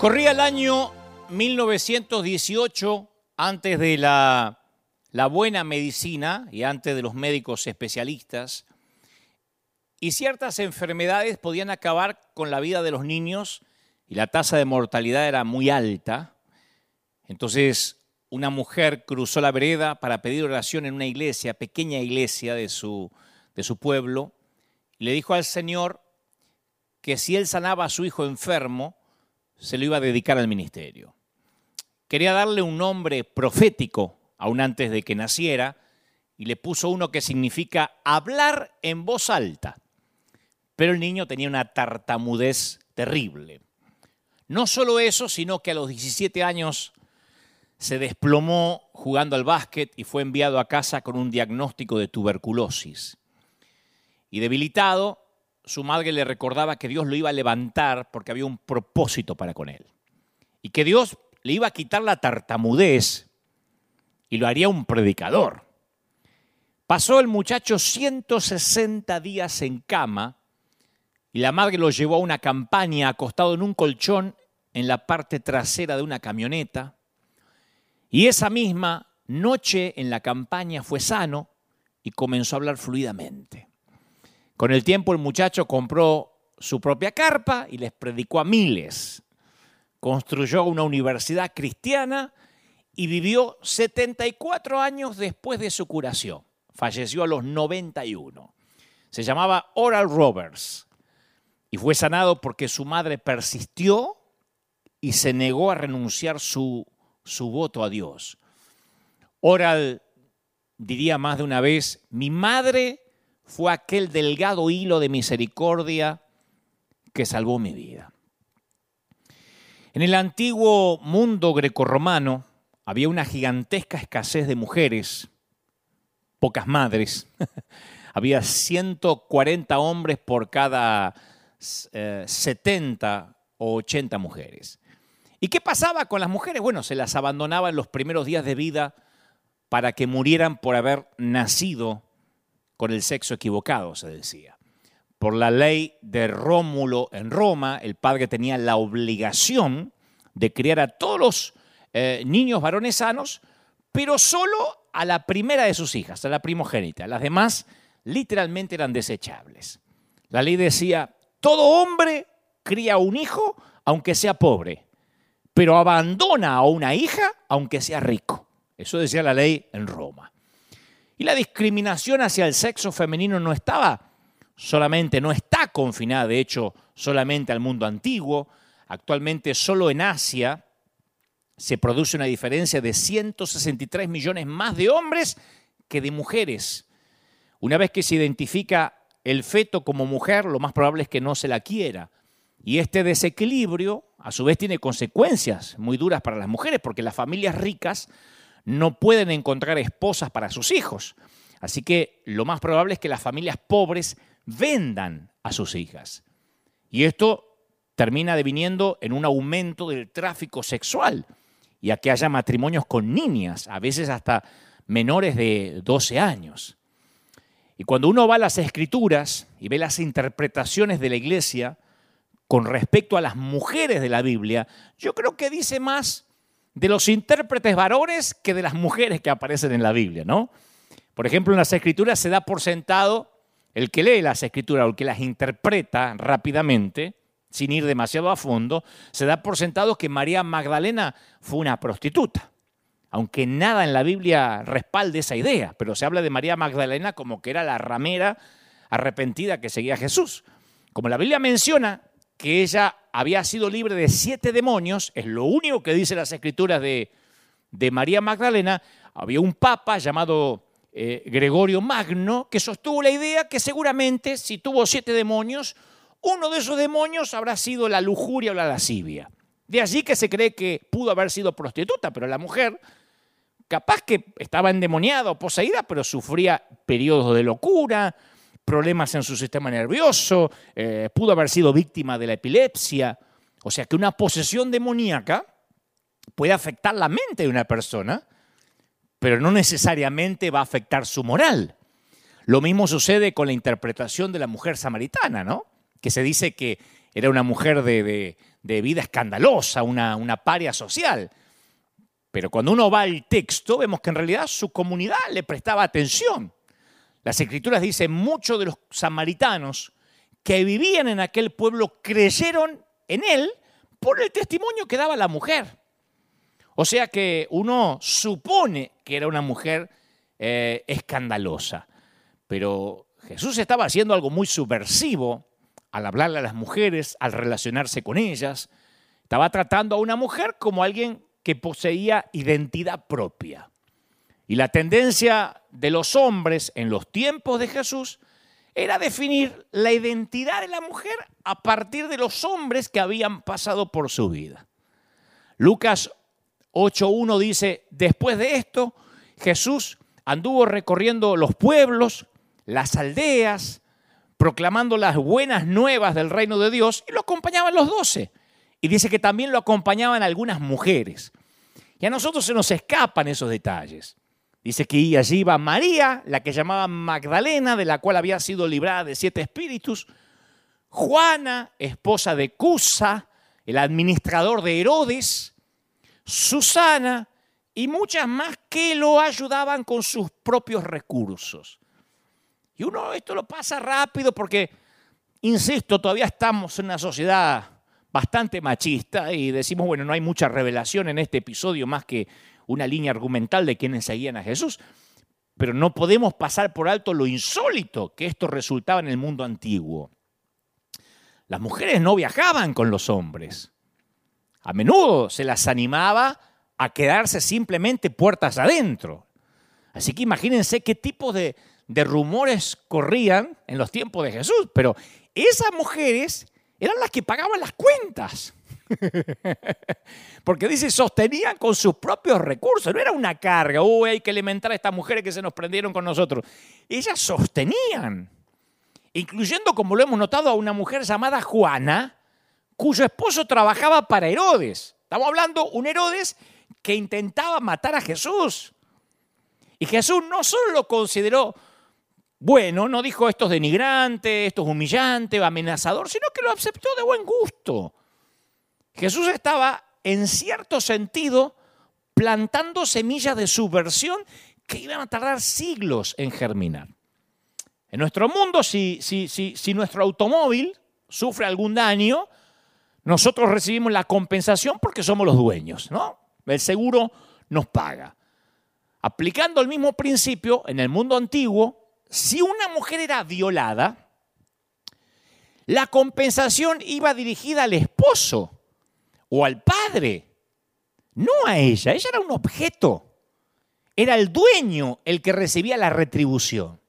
Corría el año 1918, antes de la, buena medicina y antes de los médicos especialistas, y ciertas enfermedades podían acabar con la vida de los niños y la tasa de mortalidad era muy alta. Entonces, una mujer cruzó la vereda para pedir oración en una iglesia, pequeña iglesia de su, de su pueblo, y le dijo al Señor que si él sanaba a su hijo enfermo, se lo iba a dedicar al ministerio. Quería darle un nombre profético aún antes de que naciera y le puso uno que significa hablar en voz alta. Pero el niño tenía una tartamudez terrible. No solo eso, sino que a los 17 años se desplomó jugando al básquet y fue enviado a casa con un diagnóstico de tuberculosis. Y debilitado, su madre le recordaba que Dios lo iba a levantar porque había un propósito para con él. Y que Dios le iba a quitar la tartamudez y lo haría un predicador. Pasó el muchacho 160 días en cama y la madre lo llevó a una campaña acostado en un colchón en la parte trasera de una camioneta. Y esa misma noche en la campaña fue sano y comenzó a hablar fluidamente. Con el tiempo el muchacho compró su propia carpa y les predicó a miles. Construyó una universidad cristiana y vivió 74 años después de su curación. Falleció a los 91. Se llamaba Oral Roberts y fue sanado porque su madre persistió y se negó a renunciar su, su voto a Dios. Oral diría más de una vez, mi madre fue aquel delgado hilo de misericordia que salvó mi vida. En el antiguo mundo grecorromano había una gigantesca escasez de mujeres, pocas madres. había 140 hombres por cada 70 eh, o 80 mujeres. ¿Y qué pasaba con las mujeres? Bueno, se las abandonaba en los primeros días de vida para que murieran por haber nacido con el sexo equivocado, se decía. Por la ley de Rómulo en Roma, el padre tenía la obligación de criar a todos los eh, niños varones sanos, pero solo a la primera de sus hijas, a la primogénita. Las demás literalmente eran desechables. La ley decía, todo hombre cría un hijo aunque sea pobre, pero abandona a una hija aunque sea rico. Eso decía la ley en Roma. Y la discriminación hacia el sexo femenino no estaba solamente, no está confinada, de hecho, solamente al mundo antiguo. Actualmente solo en Asia se produce una diferencia de 163 millones más de hombres que de mujeres. Una vez que se identifica el feto como mujer, lo más probable es que no se la quiera. Y este desequilibrio, a su vez, tiene consecuencias muy duras para las mujeres, porque las familias ricas no pueden encontrar esposas para sus hijos. Así que lo más probable es que las familias pobres vendan a sus hijas. Y esto termina deviniendo en un aumento del tráfico sexual y a que haya matrimonios con niñas, a veces hasta menores de 12 años. Y cuando uno va a las escrituras y ve las interpretaciones de la iglesia con respecto a las mujeres de la Biblia, yo creo que dice más de los intérpretes varones que de las mujeres que aparecen en la Biblia, ¿no? Por ejemplo, en las escrituras se da por sentado el que lee las escrituras o el que las interpreta rápidamente, sin ir demasiado a fondo, se da por sentado que María Magdalena fue una prostituta. Aunque nada en la Biblia respalde esa idea, pero se habla de María Magdalena como que era la ramera arrepentida que seguía a Jesús. Como la Biblia menciona que ella había sido libre de siete demonios, es lo único que dice las escrituras de, María Magdalena, había un papa llamado eh, Gregorio Magno que sostuvo la idea que seguramente si tuvo siete demonios, uno de esos demonios habrá sido la lujuria o la lascivia. De allí que se cree que pudo haber sido prostituta, pero la mujer capaz que estaba endemoniada o poseída, pero sufría periodos de locura, problemas en su sistema nervioso, eh, pudo haber sido víctima de la epilepsia. O sea que una posesión demoníaca puede afectar la mente de una persona, pero no necesariamente va a afectar su moral. Lo mismo sucede con la interpretación de la mujer samaritana, ¿no? Que se dice que era una mujer de, vida escandalosa, una paria social. Pero cuando uno va al texto, vemos que en realidad su comunidad le prestaba atención. Las escrituras dicen, muchos de los samaritanos que vivían en aquel pueblo creyeron en él por el testimonio que daba la mujer. O sea que uno supone que era una mujer eh, escandalosa. Pero Jesús estaba haciendo algo muy subversivo al hablarle a las mujeres, al relacionarse con ellas. Estaba tratando a una mujer como alguien que poseía identidad propia. Y la tendencia de los hombres en los tiempos de Jesús era definir la identidad de la mujer a partir de los hombres que habían pasado por su vida. Lucas 8.1 dice, después de esto, Jesús anduvo recorriendo los pueblos, las aldeas, proclamando las buenas nuevas del reino de Dios y lo acompañaban los doce. Y dice que también lo acompañaban algunas mujeres. Y a nosotros se nos escapan esos detalles. Dice que allí iba María, la que llamaban Magdalena, de la cual había sido librada de siete espíritus, Juana, esposa de Cusa, el administrador de Herodes, Susana y muchas más que lo ayudaban con sus propios recursos. Y uno esto lo pasa rápido porque, insisto, todavía estamos en una sociedad bastante machista y decimos, bueno, no hay mucha revelación en este episodio más que una línea argumental de quienes seguían a Jesús. Pero no podemos pasar por alto lo insólito que esto resultaba en el mundo antiguo. Las mujeres no viajaban con los hombres. A menudo se las animaba a quedarse simplemente puertas adentro. Así que imagínense qué tipo de, de rumores corrían en los tiempos de Jesús. Pero esas mujeres eran las que pagaban las cuentas. Porque dice, sostenían con sus propios recursos, no era una carga, uy, hay que alimentar a estas mujeres que se nos prendieron con nosotros. Ellas sostenían, incluyendo, como lo hemos notado, a una mujer llamada Juana, cuyo esposo trabajaba para Herodes. Estamos hablando un Herodes que intentaba matar a Jesús. Y Jesús no solo lo consideró bueno, no dijo esto es denigrante, esto es humillante, amenazador, sino que lo aceptó de buen gusto. Jesús estaba, en cierto sentido, plantando semillas de subversión que iban a tardar siglos en germinar. En nuestro mundo, si, si, si nuestro automóvil sufre algún daño, nosotros recibimos la compensación porque somos los dueños, ¿no? El seguro nos paga. Aplicando el mismo principio, en el mundo antiguo, si una mujer era violada, la compensación iba dirigida al esposo o al padre, no a ella, ella era un objeto. Era el dueño el que recibía la retribución.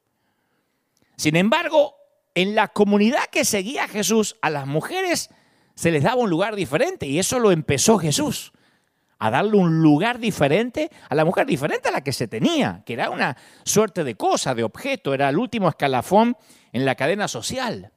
Sin embargo, en la comunidad que seguía a Jesús, a las mujeres se les daba un lugar diferente y eso lo empezó Jesús, a darle un lugar diferente a la mujer, diferente a la que se tenía, que era una suerte de cosa, de objeto, era el último escalafón en la cadena social.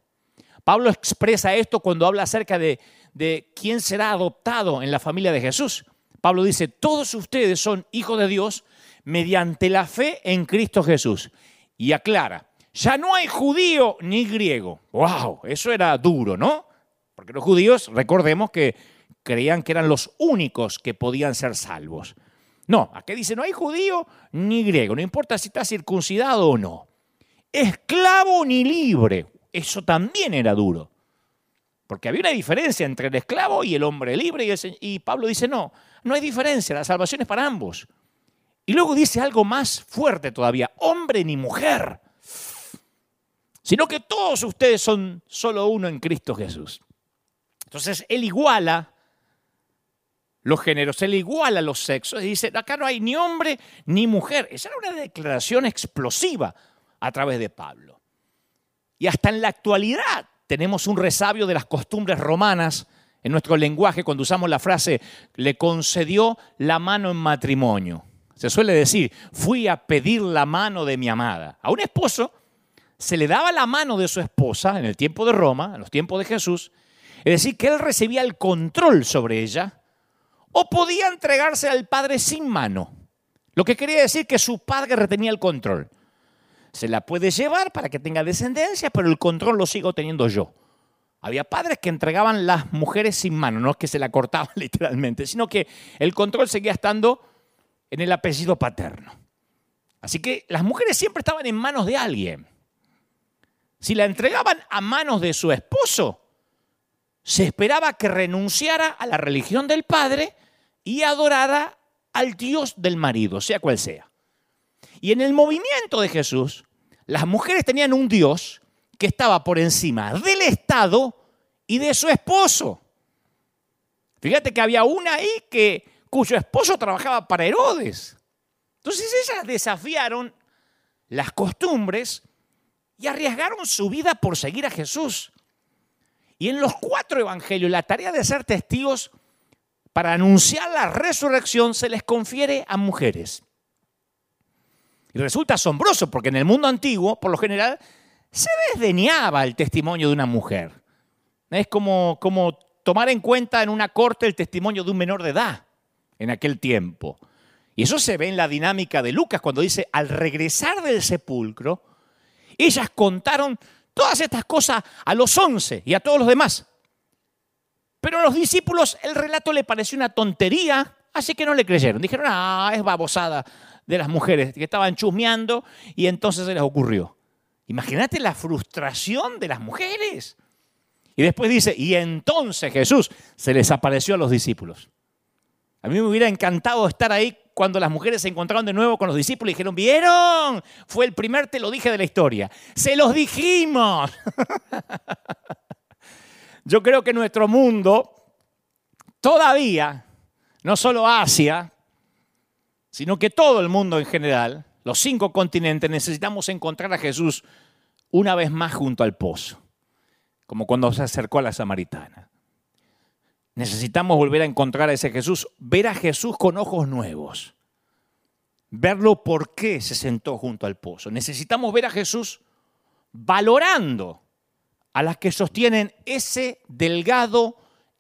Pablo expresa esto cuando habla acerca de, de quién será adoptado en la familia de Jesús. Pablo dice, todos ustedes son hijos de Dios mediante la fe en Cristo Jesús. Y aclara, ya no hay judío ni griego. ¡Wow! Eso era duro, ¿no? Porque los judíos, recordemos que creían que eran los únicos que podían ser salvos. No, aquí dice, no hay judío ni griego, no importa si está circuncidado o no. Esclavo ni libre, eso también era duro. Porque había una diferencia entre el esclavo y el hombre libre. Y, Pablo dice, no, no hay diferencia, la salvación es para ambos. Y luego dice algo más fuerte todavía, hombre ni mujer, sino que todos ustedes son solo uno en Cristo Jesús. Entonces él iguala los géneros, él iguala los sexos y dice, acá no hay ni hombre ni mujer. Esa era una declaración explosiva a través de Pablo. Y hasta en la actualidad tenemos un resabio de las costumbres romanas en nuestro lenguaje cuando usamos la frase le concedió la mano en matrimonio. Se suele decir, fui a pedir la mano de mi amada. A un esposo se le daba la mano de su esposa en el tiempo de Roma, en los tiempos de Jesús, es decir, que él recibía el control sobre ella, o podía entregarse al padre sin mano. Lo que quería decir que su padre retenía el control. Se la puede llevar para que tenga descendencia, pero el control lo sigo teniendo yo. Había padres que entregaban las mujeres sin mano, no es que se la cortaban literalmente, sino que el control seguía estando en el apellido paterno. Así que las mujeres siempre estaban en manos de alguien. Si la entregaban a manos de su esposo, se esperaba que renunciara a la religión del padre y adorara al Dios del marido, sea cual sea. Y en el movimiento de Jesús, las mujeres tenían un Dios que estaba por encima del Estado y de su esposo. Fíjate que había una ahí que, cuyo esposo trabajaba para Herodes. Entonces ellas desafiaron las costumbres y arriesgaron su vida por seguir a Jesús. Y en los cuatro evangelios, la tarea de ser testigos para anunciar la resurrección se les confiere a mujeres. Y resulta asombroso porque en el mundo antiguo, por lo general, se desdeñaba el testimonio de una mujer. Es como, como tomar en cuenta en una corte el testimonio de un menor de edad en aquel tiempo. Y eso se ve en la dinámica de Lucas cuando dice, al regresar del sepulcro, ellas contaron todas estas cosas a los once y a todos los demás. Pero a los discípulos el relato le pareció una tontería, así que no le creyeron. Dijeron, ah, es babosada de las mujeres que estaban chusmeando y entonces se les ocurrió. Imagínate la frustración de las mujeres. Y después dice, y entonces Jesús se les apareció a los discípulos. A mí me hubiera encantado estar ahí cuando las mujeres se encontraron de nuevo con los discípulos y dijeron, ¿vieron? Fue el primer te lo dije de la historia. Se los dijimos. Yo creo que nuestro mundo todavía, no solo Asia, sino que todo el mundo en general, los cinco continentes, necesitamos encontrar a Jesús una vez más junto al pozo, como cuando se acercó a la samaritana. Necesitamos volver a encontrar a ese Jesús, ver a Jesús con ojos nuevos, verlo por qué se sentó junto al pozo. Necesitamos ver a Jesús valorando a las que sostienen ese delgado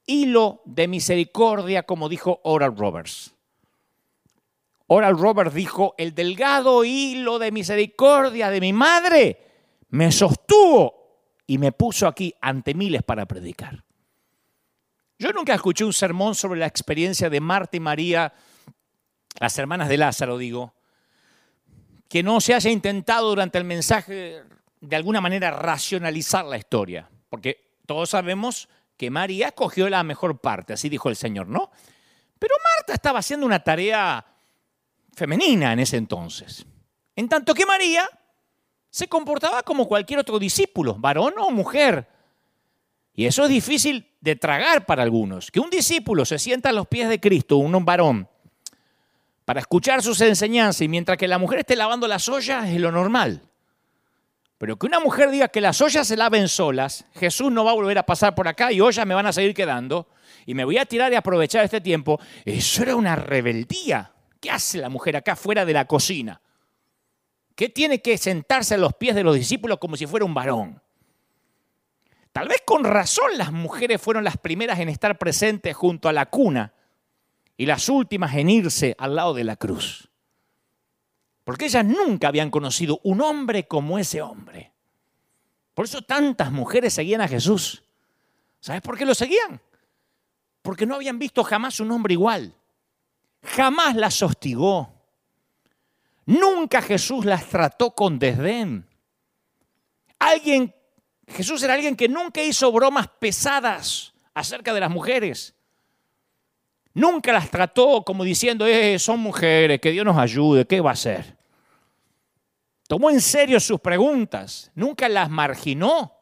hilo de misericordia, como dijo Oral Roberts. Oral Roberts dijo, el delgado hilo de misericordia de mi madre me sostuvo y me puso aquí ante miles para predicar. Yo nunca escuché un sermón sobre la experiencia de Marta y María, las hermanas de Lázaro, digo, que no se haya intentado durante el mensaje de alguna manera racionalizar la historia, porque todos sabemos que María cogió la mejor parte, así dijo el Señor, ¿no? Pero Marta estaba haciendo una tarea femenina en ese entonces, en tanto que María se comportaba como cualquier otro discípulo, varón o mujer. Y eso es difícil de tragar para algunos. Que un discípulo se sienta a los pies de Cristo, un varón, para escuchar sus enseñanzas y mientras que la mujer esté lavando las ollas es lo normal. Pero que una mujer diga que las ollas se laven solas, Jesús no va a volver a pasar por acá y ollas me van a seguir quedando y me voy a tirar y aprovechar este tiempo, eso era una rebeldía. ¿Qué hace la mujer acá fuera de la cocina? ¿Qué tiene que sentarse a los pies de los discípulos como si fuera un varón? Tal vez con razón las mujeres fueron las primeras en estar presentes junto a la cuna y las últimas en irse al lado de la cruz. Porque ellas nunca habían conocido un hombre como ese hombre. Por eso tantas mujeres seguían a Jesús. ¿Sabes por qué lo seguían? Porque no habían visto jamás un hombre igual. Jamás las hostigó. Nunca Jesús las trató con desdén. Alguien Jesús era alguien que nunca hizo bromas pesadas acerca de las mujeres. Nunca las trató como diciendo, eh, son mujeres, que Dios nos ayude, ¿qué va a hacer? Tomó en serio sus preguntas, nunca las marginó,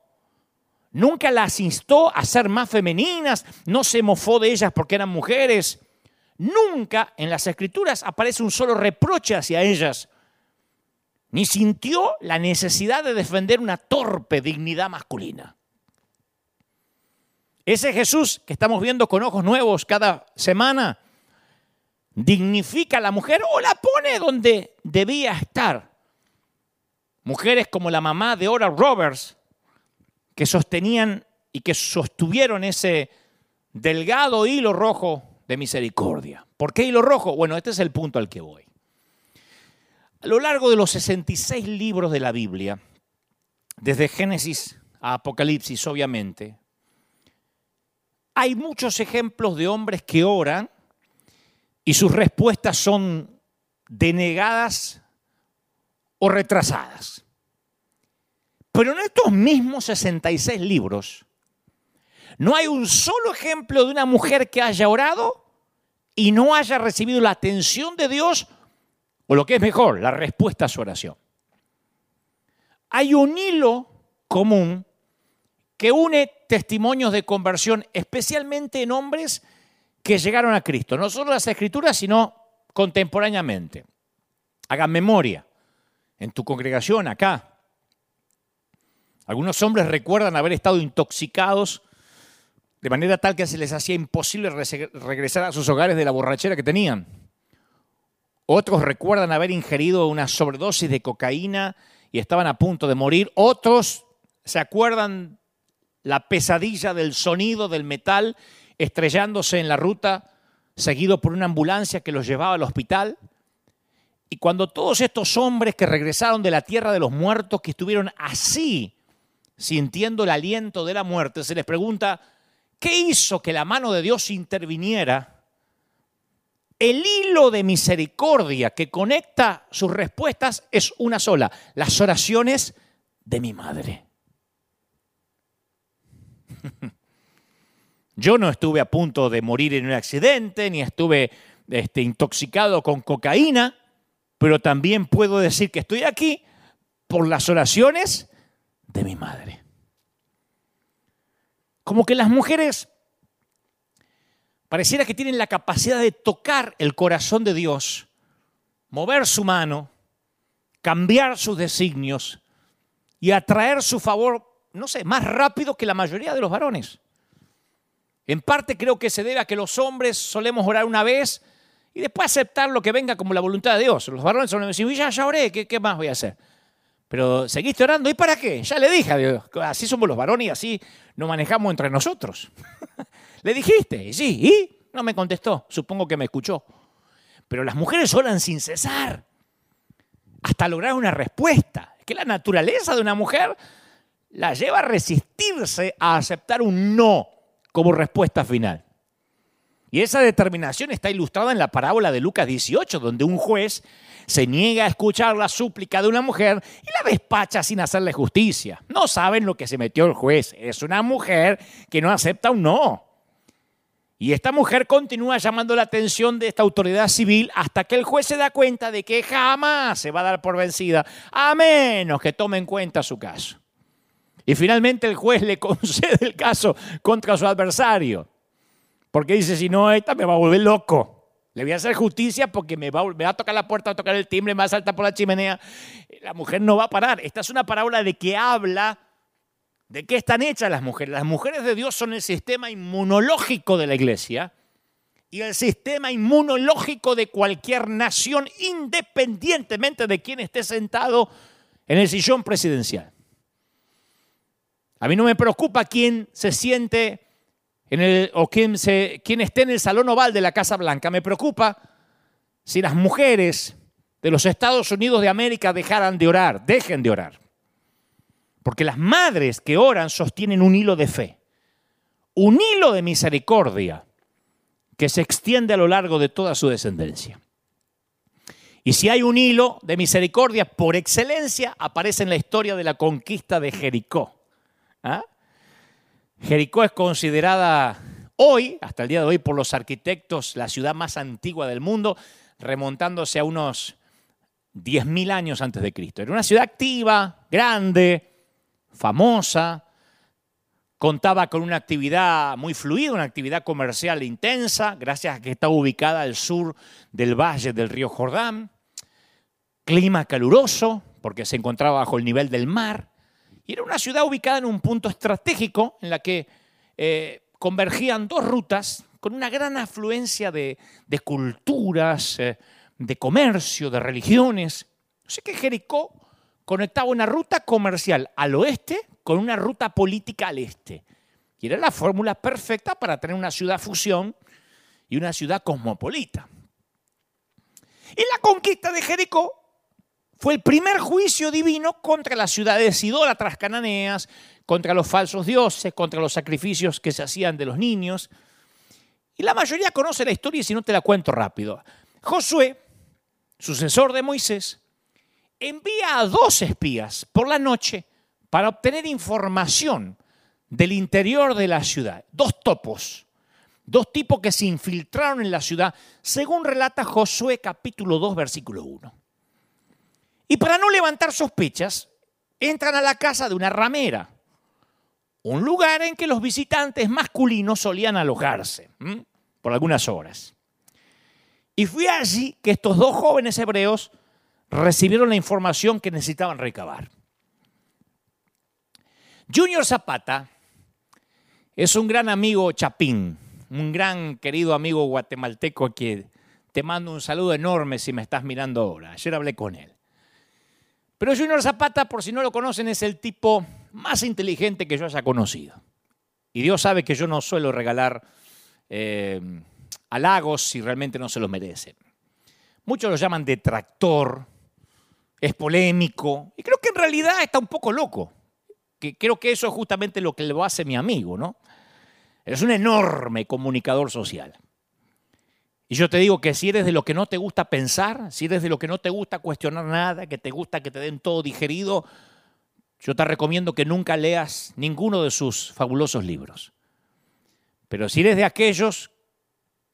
nunca las instó a ser más femeninas, no se mofó de ellas porque eran mujeres. Nunca en las escrituras aparece un solo reproche hacia ellas ni sintió la necesidad de defender una torpe dignidad masculina. Ese Jesús que estamos viendo con ojos nuevos cada semana, dignifica a la mujer o la pone donde debía estar. Mujeres como la mamá de Oral Roberts, que sostenían y que sostuvieron ese delgado hilo rojo de misericordia. ¿Por qué hilo rojo? Bueno, este es el punto al que voy. A lo largo de los 66 libros de la Biblia, desde Génesis a Apocalipsis obviamente, hay muchos ejemplos de hombres que oran y sus respuestas son denegadas o retrasadas. Pero en estos mismos 66 libros no hay un solo ejemplo de una mujer que haya orado y no haya recibido la atención de Dios o lo que es mejor, la respuesta a su oración. Hay un hilo común que une testimonios de conversión, especialmente en hombres que llegaron a Cristo, no solo las escrituras, sino contemporáneamente. Hagan memoria en tu congregación acá. Algunos hombres recuerdan haber estado intoxicados de manera tal que se les hacía imposible regresar a sus hogares de la borrachera que tenían. Otros recuerdan haber ingerido una sobredosis de cocaína y estaban a punto de morir. Otros se acuerdan la pesadilla del sonido del metal estrellándose en la ruta, seguido por una ambulancia que los llevaba al hospital. Y cuando todos estos hombres que regresaron de la tierra de los muertos, que estuvieron así, sintiendo el aliento de la muerte, se les pregunta, ¿qué hizo que la mano de Dios interviniera? El hilo de misericordia que conecta sus respuestas es una sola, las oraciones de mi madre. Yo no estuve a punto de morir en un accidente, ni estuve este, intoxicado con cocaína, pero también puedo decir que estoy aquí por las oraciones de mi madre. Como que las mujeres pareciera que tienen la capacidad de tocar el corazón de Dios, mover su mano, cambiar sus designios y atraer su favor, no sé, más rápido que la mayoría de los varones. En parte creo que se debe a que los hombres solemos orar una vez y después aceptar lo que venga como la voluntad de Dios. Los varones solemos decir, ya, ya oré, ¿qué, ¿qué, más voy a hacer? Pero seguiste orando, ¿y para qué? Ya le dije a Dios, así somos los varones y así nos manejamos entre nosotros. le dijiste, sí, ¿y? No me contestó, supongo que me escuchó. Pero las mujeres oran sin cesar, hasta lograr una respuesta. Es que la naturaleza de una mujer la lleva a resistirse a aceptar un no como respuesta final. Y esa determinación está ilustrada en la parábola de Lucas 18, donde un juez se niega a escuchar la súplica de una mujer y la despacha sin hacerle justicia. No saben lo que se metió el juez. Es una mujer que no acepta un no. Y esta mujer continúa llamando la atención de esta autoridad civil hasta que el juez se da cuenta de que jamás se va a dar por vencida, a menos que tome en cuenta su caso. Y finalmente el juez le concede el caso contra su adversario. Porque dice, si no, esta me va a volver loco. Le voy a hacer justicia porque me va, a tocar la puerta, va a tocar el timbre, me va a saltar por la chimenea. La mujer no va a parar. Esta es una parábola de que habla de qué están hechas las mujeres. Las mujeres de Dios son el sistema inmunológico de la iglesia y el sistema inmunológico de cualquier nación, independientemente de quién esté sentado en el sillón presidencial. A mí no me preocupa quién se siente en el, o quién, se, quién esté en el salón oval de la Casa Blanca. Me preocupa si las mujeres de los Estados Unidos de América dejaran de orar, dejen de orar. Porque las madres que oran sostienen un hilo de fe, un hilo de misericordia que se extiende a lo largo de toda su descendencia. Y si hay un hilo de misericordia por excelencia, aparece en la historia de la conquista de Jericó. ¿Ah? Jericó es considerada hoy, hasta el día de hoy, por los arquitectos, la ciudad más antigua del mundo, remontándose a unos 10.000 años antes de Cristo. Era una ciudad activa, grande, famosa, contaba con una actividad muy fluida, una actividad comercial intensa, gracias a que estaba ubicada al sur del valle del río Jordán, clima caluroso, porque se encontraba bajo el nivel del mar, y era una ciudad ubicada en un punto estratégico en la que eh, convergían dos rutas con una gran afluencia de, culturas, eh, de comercio, de religiones. Así que Jericó conectaba una ruta comercial al oeste con una ruta política al este. Y era la fórmula perfecta para tener una ciudad fusión y una ciudad cosmopolita. Y la conquista de Jericó Fue el primer juicio divino contra las ciudades idólatras cananeas, contra los falsos dioses, contra los sacrificios que se hacían de los niños. Y la mayoría conoce la historia y si no te la cuento rápido. Josué, sucesor de Moisés, envía a dos espías por la noche para obtener información del interior de la ciudad. Dos topos, dos tipos que se infiltraron en la ciudad, según relata Josué capítulo 2, versículo 1. Y para no levantar sospechas, entran a la casa de una ramera, un lugar en que los visitantes masculinos solían alojarse por algunas horas. Y fue allí que estos dos jóvenes hebreos recibieron la información que necesitaban recabar. Junior Zapata es un gran amigo chapín, un gran querido amigo guatemalteco que te mando un saludo enorme si me estás mirando ahora. Ayer hablé con él. Pero Junior Zapata, por si no lo conocen, es el tipo más inteligente que yo haya conocido. Y Dios sabe que yo no suelo regalar eh, halagos si realmente no se los merecen. Muchos lo llaman detractor, es polémico, y creo que en realidad está un poco loco. Que creo que eso es justamente lo que lo hace mi amigo, ¿no? Es un enorme comunicador social. Y yo te digo que si eres de lo que no te gusta pensar, si eres de lo que no te gusta cuestionar nada, que te gusta que te den todo digerido, yo te recomiendo que nunca leas ninguno de sus fabulosos libros. Pero si eres de aquellos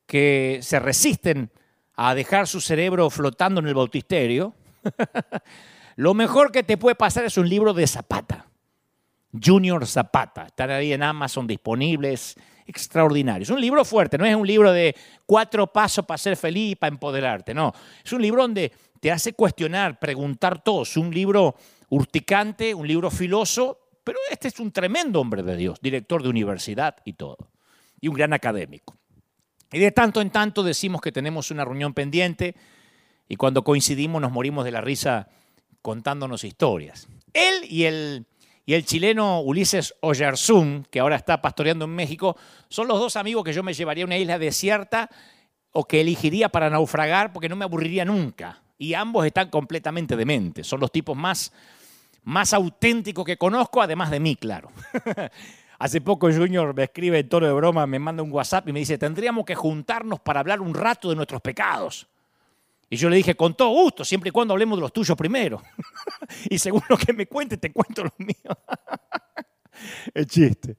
que se resisten a dejar su cerebro flotando en el bautisterio, lo mejor que te puede pasar es un libro de Zapata. Junior Zapata. Están ahí en Amazon disponibles, extraordinarios. Es un libro fuerte, no es un libro de cuatro pasos para ser feliz y para empoderarte, no. Es un libro donde te hace cuestionar, preguntar todo. Es un libro urticante, un libro filoso, pero este es un tremendo hombre de Dios, director de universidad y todo, y un gran académico. Y de tanto en tanto decimos que tenemos una reunión pendiente y cuando coincidimos nos morimos de la risa contándonos historias. Él y el, y el chileno Ulises Oyarzún, que ahora está pastoreando en México, son los dos amigos que yo me llevaría a una isla desierta o que elegiría para naufragar porque no me aburriría nunca. Y ambos están completamente dementes. Son los tipos más, más auténticos que conozco, además de mí, claro. Hace poco Junior me escribe en tono de broma, me manda un WhatsApp y me dice, tendríamos que juntarnos para hablar un rato de nuestros pecados. Y yo le dije, con todo gusto, siempre y cuando hablemos de los tuyos primero. y según lo que me cuente, te cuento los míos. El chiste.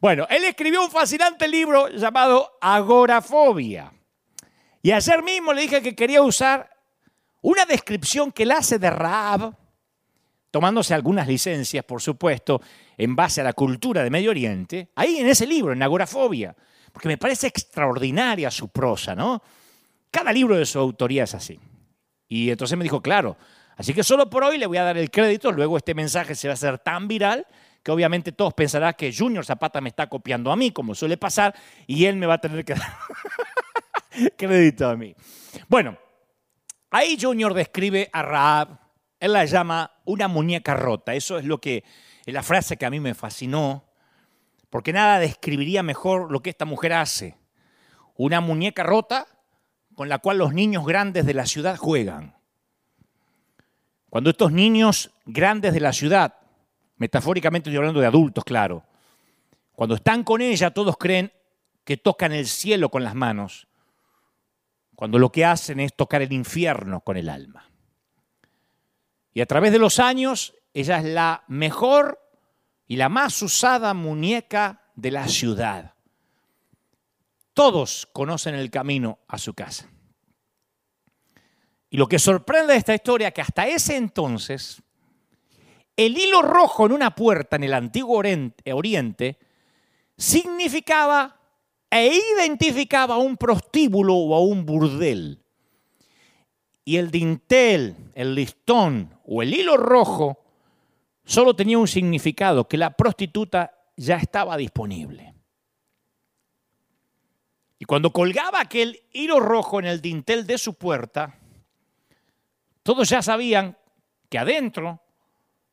Bueno, él escribió un fascinante libro llamado Agorafobia. Y ayer mismo le dije que quería usar una descripción que él hace de Raab, tomándose algunas licencias, por supuesto, en base a la cultura de Medio Oriente, ahí en ese libro, en Agorafobia, porque me parece extraordinaria su prosa, ¿no? Cada libro de su autoría es así. Y entonces me dijo, claro, así que solo por hoy le voy a dar el crédito, luego este mensaje se va a hacer tan viral que obviamente todos pensarán que Junior Zapata me está copiando a mí, como suele pasar, y él me va a tener que dar crédito a mí. Bueno, ahí Junior describe a Raab, él la llama una muñeca rota. Eso es lo que es la frase que a mí me fascinó, porque nada describiría mejor lo que esta mujer hace. Una muñeca rota con la cual los niños grandes de la ciudad juegan. Cuando estos niños grandes de la ciudad, metafóricamente estoy hablando de adultos, claro, cuando están con ella todos creen que tocan el cielo con las manos, cuando lo que hacen es tocar el infierno con el alma. Y a través de los años, ella es la mejor y la más usada muñeca de la ciudad. Todos conocen el camino a su casa. Y lo que sorprende de esta historia es que hasta ese entonces, el hilo rojo en una puerta en el antiguo Oriente significaba e identificaba a un prostíbulo o a un burdel. Y el dintel, el listón o el hilo rojo solo tenía un significado, que la prostituta ya estaba disponible. Y cuando colgaba aquel hilo rojo en el dintel de su puerta, todos ya sabían que adentro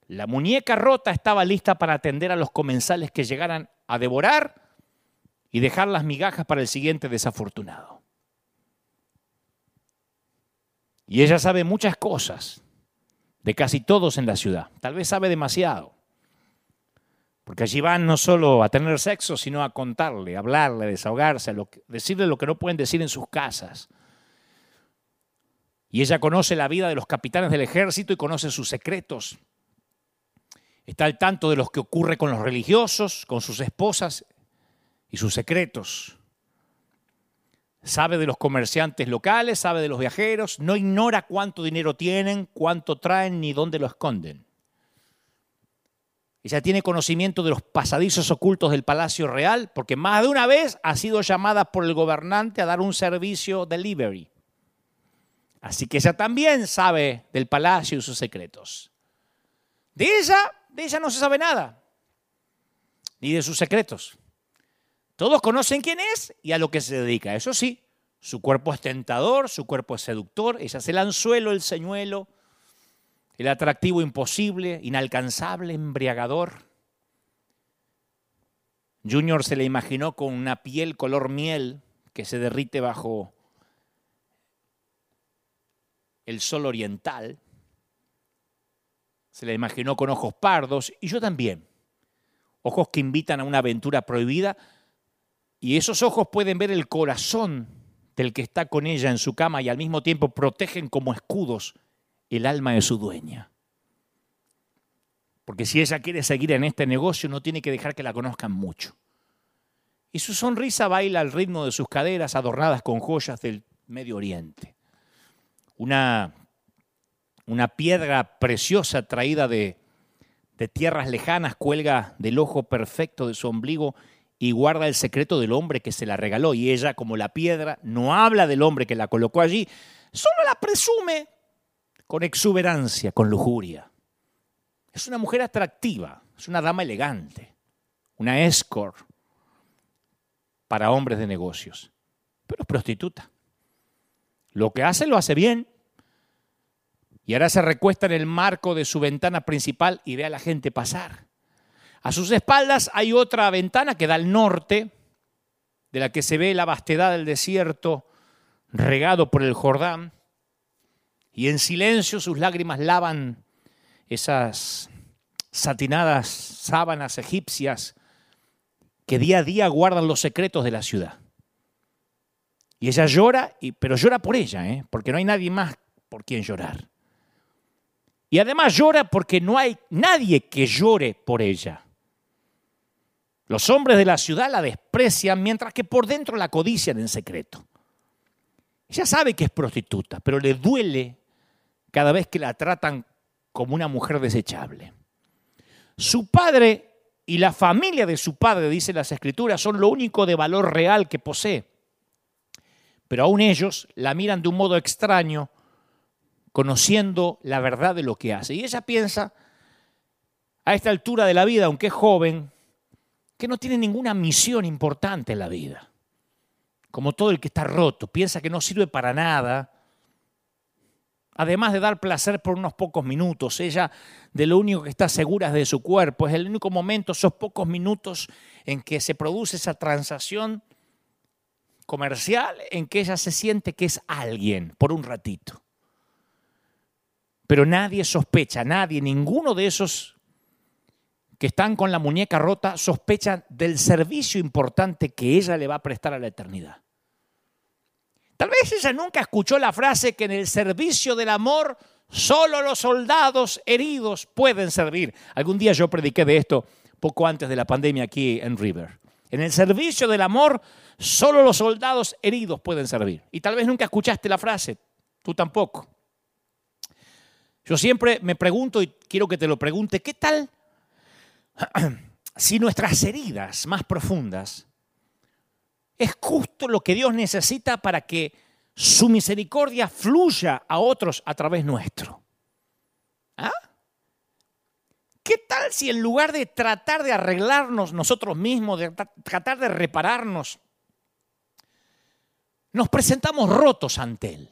la muñeca rota estaba lista para atender a los comensales que llegaran a devorar y dejar las migajas para el siguiente desafortunado. Y ella sabe muchas cosas de casi todos en la ciudad. Tal vez sabe demasiado. Porque allí van no solo a tener sexo, sino a contarle, a hablarle, a desahogarse, a decirle lo que no pueden decir en sus casas. Y ella conoce la vida de los capitanes del ejército y conoce sus secretos. Está al tanto de lo que ocurre con los religiosos, con sus esposas y sus secretos. Sabe de los comerciantes locales, sabe de los viajeros, no ignora cuánto dinero tienen, cuánto traen ni dónde lo esconden. Ella tiene conocimiento de los pasadizos ocultos del Palacio Real, porque más de una vez ha sido llamada por el gobernante a dar un servicio delivery. Así que ella también sabe del palacio y sus secretos. De ella, de ella no se sabe nada, ni de sus secretos. Todos conocen quién es y a lo que se dedica. Eso sí, su cuerpo es tentador, su cuerpo es seductor, ella es el anzuelo, el señuelo, el atractivo imposible, inalcanzable, embriagador. Junior se le imaginó con una piel color miel que se derrite bajo el sol oriental. Se le imaginó con ojos pardos y yo también. Ojos que invitan a una aventura prohibida y esos ojos pueden ver el corazón del que está con ella en su cama y al mismo tiempo protegen como escudos el alma de su dueña. Porque si ella quiere seguir en este negocio, no tiene que dejar que la conozcan mucho. Y su sonrisa baila al ritmo de sus caderas adornadas con joyas del Medio Oriente. Una, una piedra preciosa traída de, de tierras lejanas cuelga del ojo perfecto de su ombligo y guarda el secreto del hombre que se la regaló. Y ella, como la piedra, no habla del hombre que la colocó allí, solo la presume con exuberancia, con lujuria. Es una mujer atractiva, es una dama elegante, una escort para hombres de negocios, pero es prostituta. Lo que hace lo hace bien. Y ahora se recuesta en el marco de su ventana principal y ve a la gente pasar. A sus espaldas hay otra ventana que da al norte, de la que se ve la vastedad del desierto regado por el Jordán y en silencio sus lágrimas lavan esas satinadas sábanas egipcias que día a día guardan los secretos de la ciudad. Y ella llora, pero llora por ella, ¿eh? porque no hay nadie más por quien llorar. Y además llora porque no hay nadie que llore por ella. Los hombres de la ciudad la desprecian mientras que por dentro la codician en secreto. Ella sabe que es prostituta, pero le duele cada vez que la tratan como una mujer desechable. Su padre y la familia de su padre, dice las escrituras, son lo único de valor real que posee. Pero aún ellos la miran de un modo extraño, conociendo la verdad de lo que hace. Y ella piensa, a esta altura de la vida, aunque es joven, que no tiene ninguna misión importante en la vida. Como todo el que está roto, piensa que no sirve para nada, además de dar placer por unos pocos minutos, ella de lo único que está segura es de su cuerpo, es el único momento, esos pocos minutos en que se produce esa transacción comercial, en que ella se siente que es alguien por un ratito. Pero nadie sospecha, nadie, ninguno de esos que están con la muñeca rota sospecha del servicio importante que ella le va a prestar a la eternidad. Tal vez ella nunca escuchó la frase que en el servicio del amor solo los soldados heridos pueden servir. Algún día yo prediqué de esto poco antes de la pandemia aquí en River. En el servicio del amor solo los soldados heridos pueden servir. Y tal vez nunca escuchaste la frase, tú tampoco. Yo siempre me pregunto y quiero que te lo pregunte, ¿qué tal si nuestras heridas más profundas es justo lo que Dios necesita para que su misericordia fluya a otros a través nuestro. ¿Ah? ¿Qué tal si en lugar de tratar de arreglarnos nosotros mismos, de tratar de repararnos, nos presentamos rotos ante Él,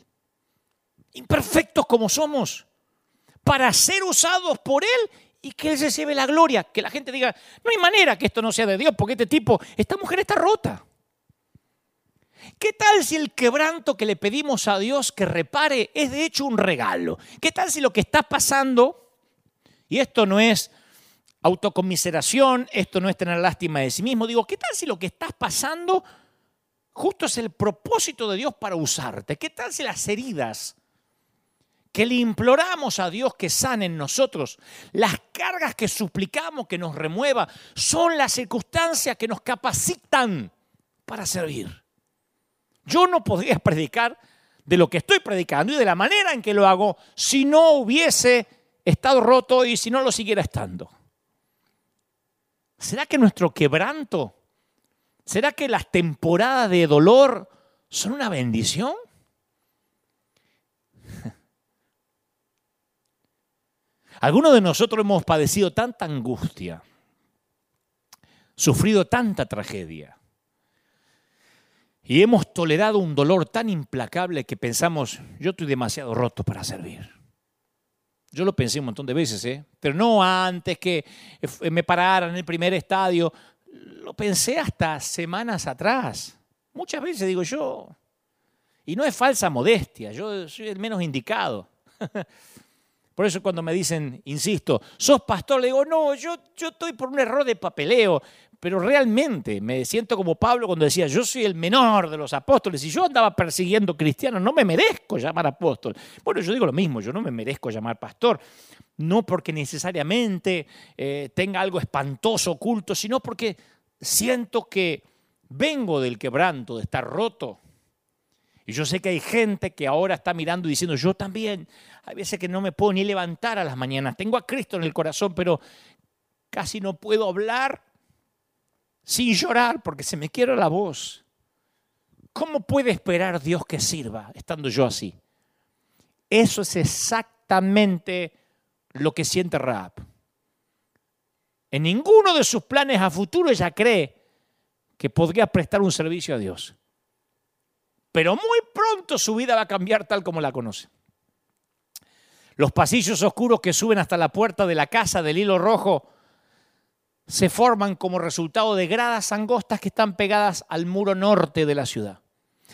imperfectos como somos, para ser usados por Él y que Él se lleve la gloria, que la gente diga, no hay manera que esto no sea de Dios, porque este tipo, esta mujer está rota. ¿Qué tal si el quebranto que le pedimos a Dios que repare es de hecho un regalo? ¿Qué tal si lo que está pasando, y esto no es autocomiseración, esto no es tener lástima de sí mismo, digo, ¿qué tal si lo que estás pasando justo es el propósito de Dios para usarte? ¿Qué tal si las heridas que le imploramos a Dios que sane en nosotros, las cargas que suplicamos que nos remueva, son las circunstancias que nos capacitan para servir? Yo no podría predicar de lo que estoy predicando y de la manera en que lo hago si no hubiese estado roto y si no lo siguiera estando. ¿Será que nuestro quebranto, será que las temporadas de dolor son una bendición? Algunos de nosotros hemos padecido tanta angustia, sufrido tanta tragedia, y hemos tolerado un dolor tan implacable que pensamos, yo estoy demasiado roto para servir. Yo lo pensé un montón de veces, ¿eh? pero no antes que me pararan en el primer estadio. Lo pensé hasta semanas atrás. Muchas veces digo yo, y no es falsa modestia, yo soy el menos indicado. Por eso cuando me dicen, insisto, sos pastor, le digo, no, yo, yo estoy por un error de papeleo pero realmente me siento como Pablo cuando decía, yo soy el menor de los apóstoles y yo andaba persiguiendo cristianos, no me merezco llamar apóstol. Bueno, yo digo lo mismo, yo no me merezco llamar pastor, no porque necesariamente eh, tenga algo espantoso oculto, sino porque siento que vengo del quebranto, de estar roto. Y yo sé que hay gente que ahora está mirando y diciendo, yo también, hay veces que no me puedo ni levantar a las mañanas, tengo a Cristo en el corazón, pero casi no puedo hablar sin llorar porque se me quiere la voz. ¿Cómo puede esperar Dios que sirva estando yo así? Eso es exactamente lo que siente Raab. En ninguno de sus planes a futuro ella cree que podría prestar un servicio a Dios. Pero muy pronto su vida va a cambiar tal como la conoce. Los pasillos oscuros que suben hasta la puerta de la casa del hilo rojo se forman como resultado de gradas angostas que están pegadas al muro norte de la ciudad.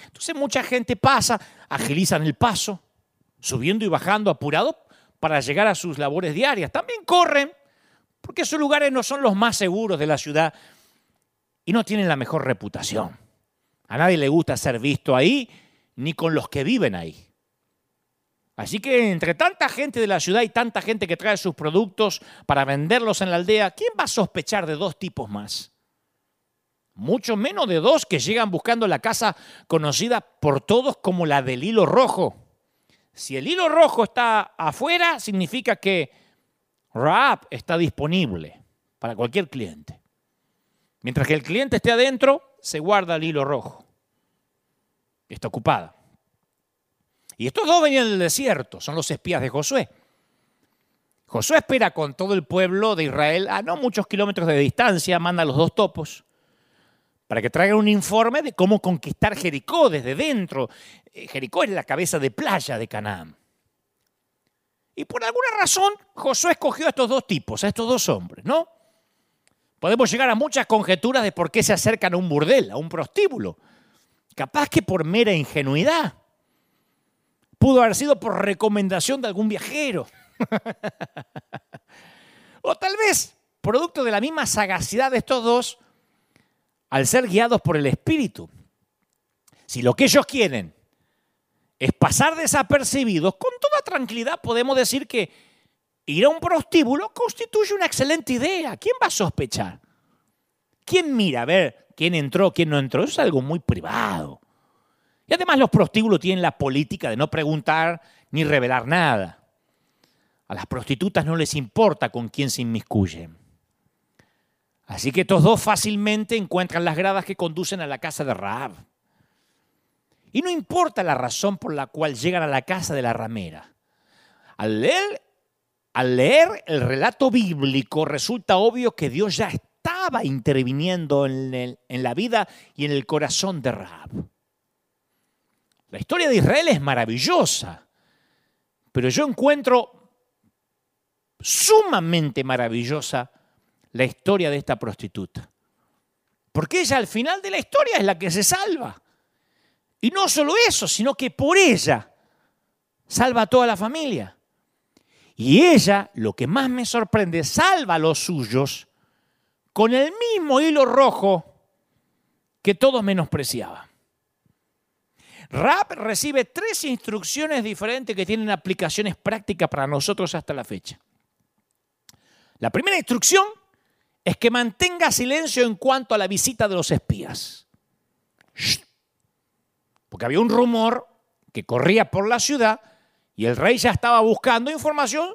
Entonces mucha gente pasa, agilizan el paso, subiendo y bajando apurado para llegar a sus labores diarias. También corren, porque esos lugares no son los más seguros de la ciudad y no tienen la mejor reputación. A nadie le gusta ser visto ahí, ni con los que viven ahí. Así que entre tanta gente de la ciudad y tanta gente que trae sus productos para venderlos en la aldea, ¿quién va a sospechar de dos tipos más? Mucho menos de dos que llegan buscando la casa conocida por todos como la del hilo rojo. Si el hilo rojo está afuera, significa que Raab está disponible para cualquier cliente. Mientras que el cliente esté adentro, se guarda el hilo rojo. Está ocupada. Y estos dos venían del desierto, son los espías de Josué. Josué espera con todo el pueblo de Israel a no muchos kilómetros de distancia, manda a los dos topos para que traigan un informe de cómo conquistar Jericó desde dentro. Eh, Jericó es la cabeza de playa de Canaán. Y por alguna razón Josué escogió a estos dos tipos, a estos dos hombres, ¿no? Podemos llegar a muchas conjeturas de por qué se acercan a un burdel, a un prostíbulo. Capaz que por mera ingenuidad. Pudo haber sido por recomendación de algún viajero. o tal vez, producto de la misma sagacidad de estos dos, al ser guiados por el Espíritu. Si lo que ellos quieren es pasar desapercibidos, con toda tranquilidad podemos decir que ir a un prostíbulo constituye una excelente idea. ¿Quién va a sospechar? ¿Quién mira a ver quién entró, quién no entró? Eso es algo muy privado. Y además los prostíbulos tienen la política de no preguntar ni revelar nada. A las prostitutas no les importa con quién se inmiscuyen. Así que estos dos fácilmente encuentran las gradas que conducen a la casa de Raab. Y no importa la razón por la cual llegan a la casa de la ramera. Al leer, el relato bíblico resulta obvio que Dios ya estaba interviniendo en, en la vida y en el corazón de Raab. La historia de Israel es maravillosa, pero yo encuentro sumamente maravillosa la historia de esta prostituta. Porque ella al final de la historia es la que se salva. Y no solo eso, sino que por ella salva a toda la familia. Y ella, lo que más me sorprende, salva a los suyos con el mismo hilo rojo que todos menospreciaban. Rap recibe tres instrucciones diferentes que tienen aplicaciones prácticas para nosotros hasta la fecha. La primera instrucción es que mantenga silencio en cuanto a la visita de los espías. Porque había un rumor que corría por la ciudad y el rey ya estaba buscando información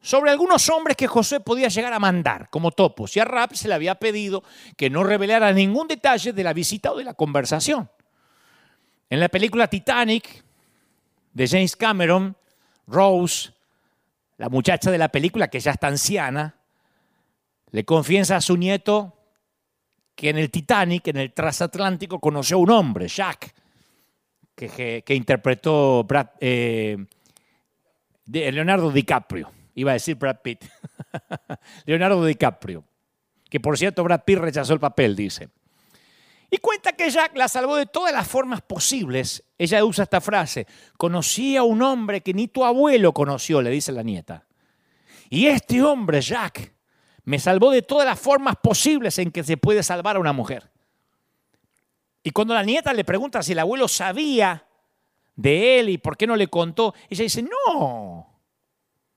sobre algunos hombres que José podía llegar a mandar como topos. Y a Rap se le había pedido que no revelara ningún detalle de la visita o de la conversación. En la película Titanic de James Cameron, Rose, la muchacha de la película que ya está anciana, le confiesa a su nieto que en el Titanic, en el transatlántico, conoció a un hombre, Jack, que, interpretó eh, Leonardo DiCaprio. Iba a decir Brad Pitt. Leonardo DiCaprio. Que por cierto, Brad Pitt rechazó el papel, dice. Y cuenta que Jack la salvó de todas las formas posibles. Ella usa esta frase, conocí a un hombre que ni tu abuelo conoció, le dice la nieta. Y este hombre, Jack, me salvó de todas las formas posibles en que se puede salvar a una mujer. Y cuando la nieta le pregunta si el abuelo sabía de él y por qué no le contó, ella dice, no,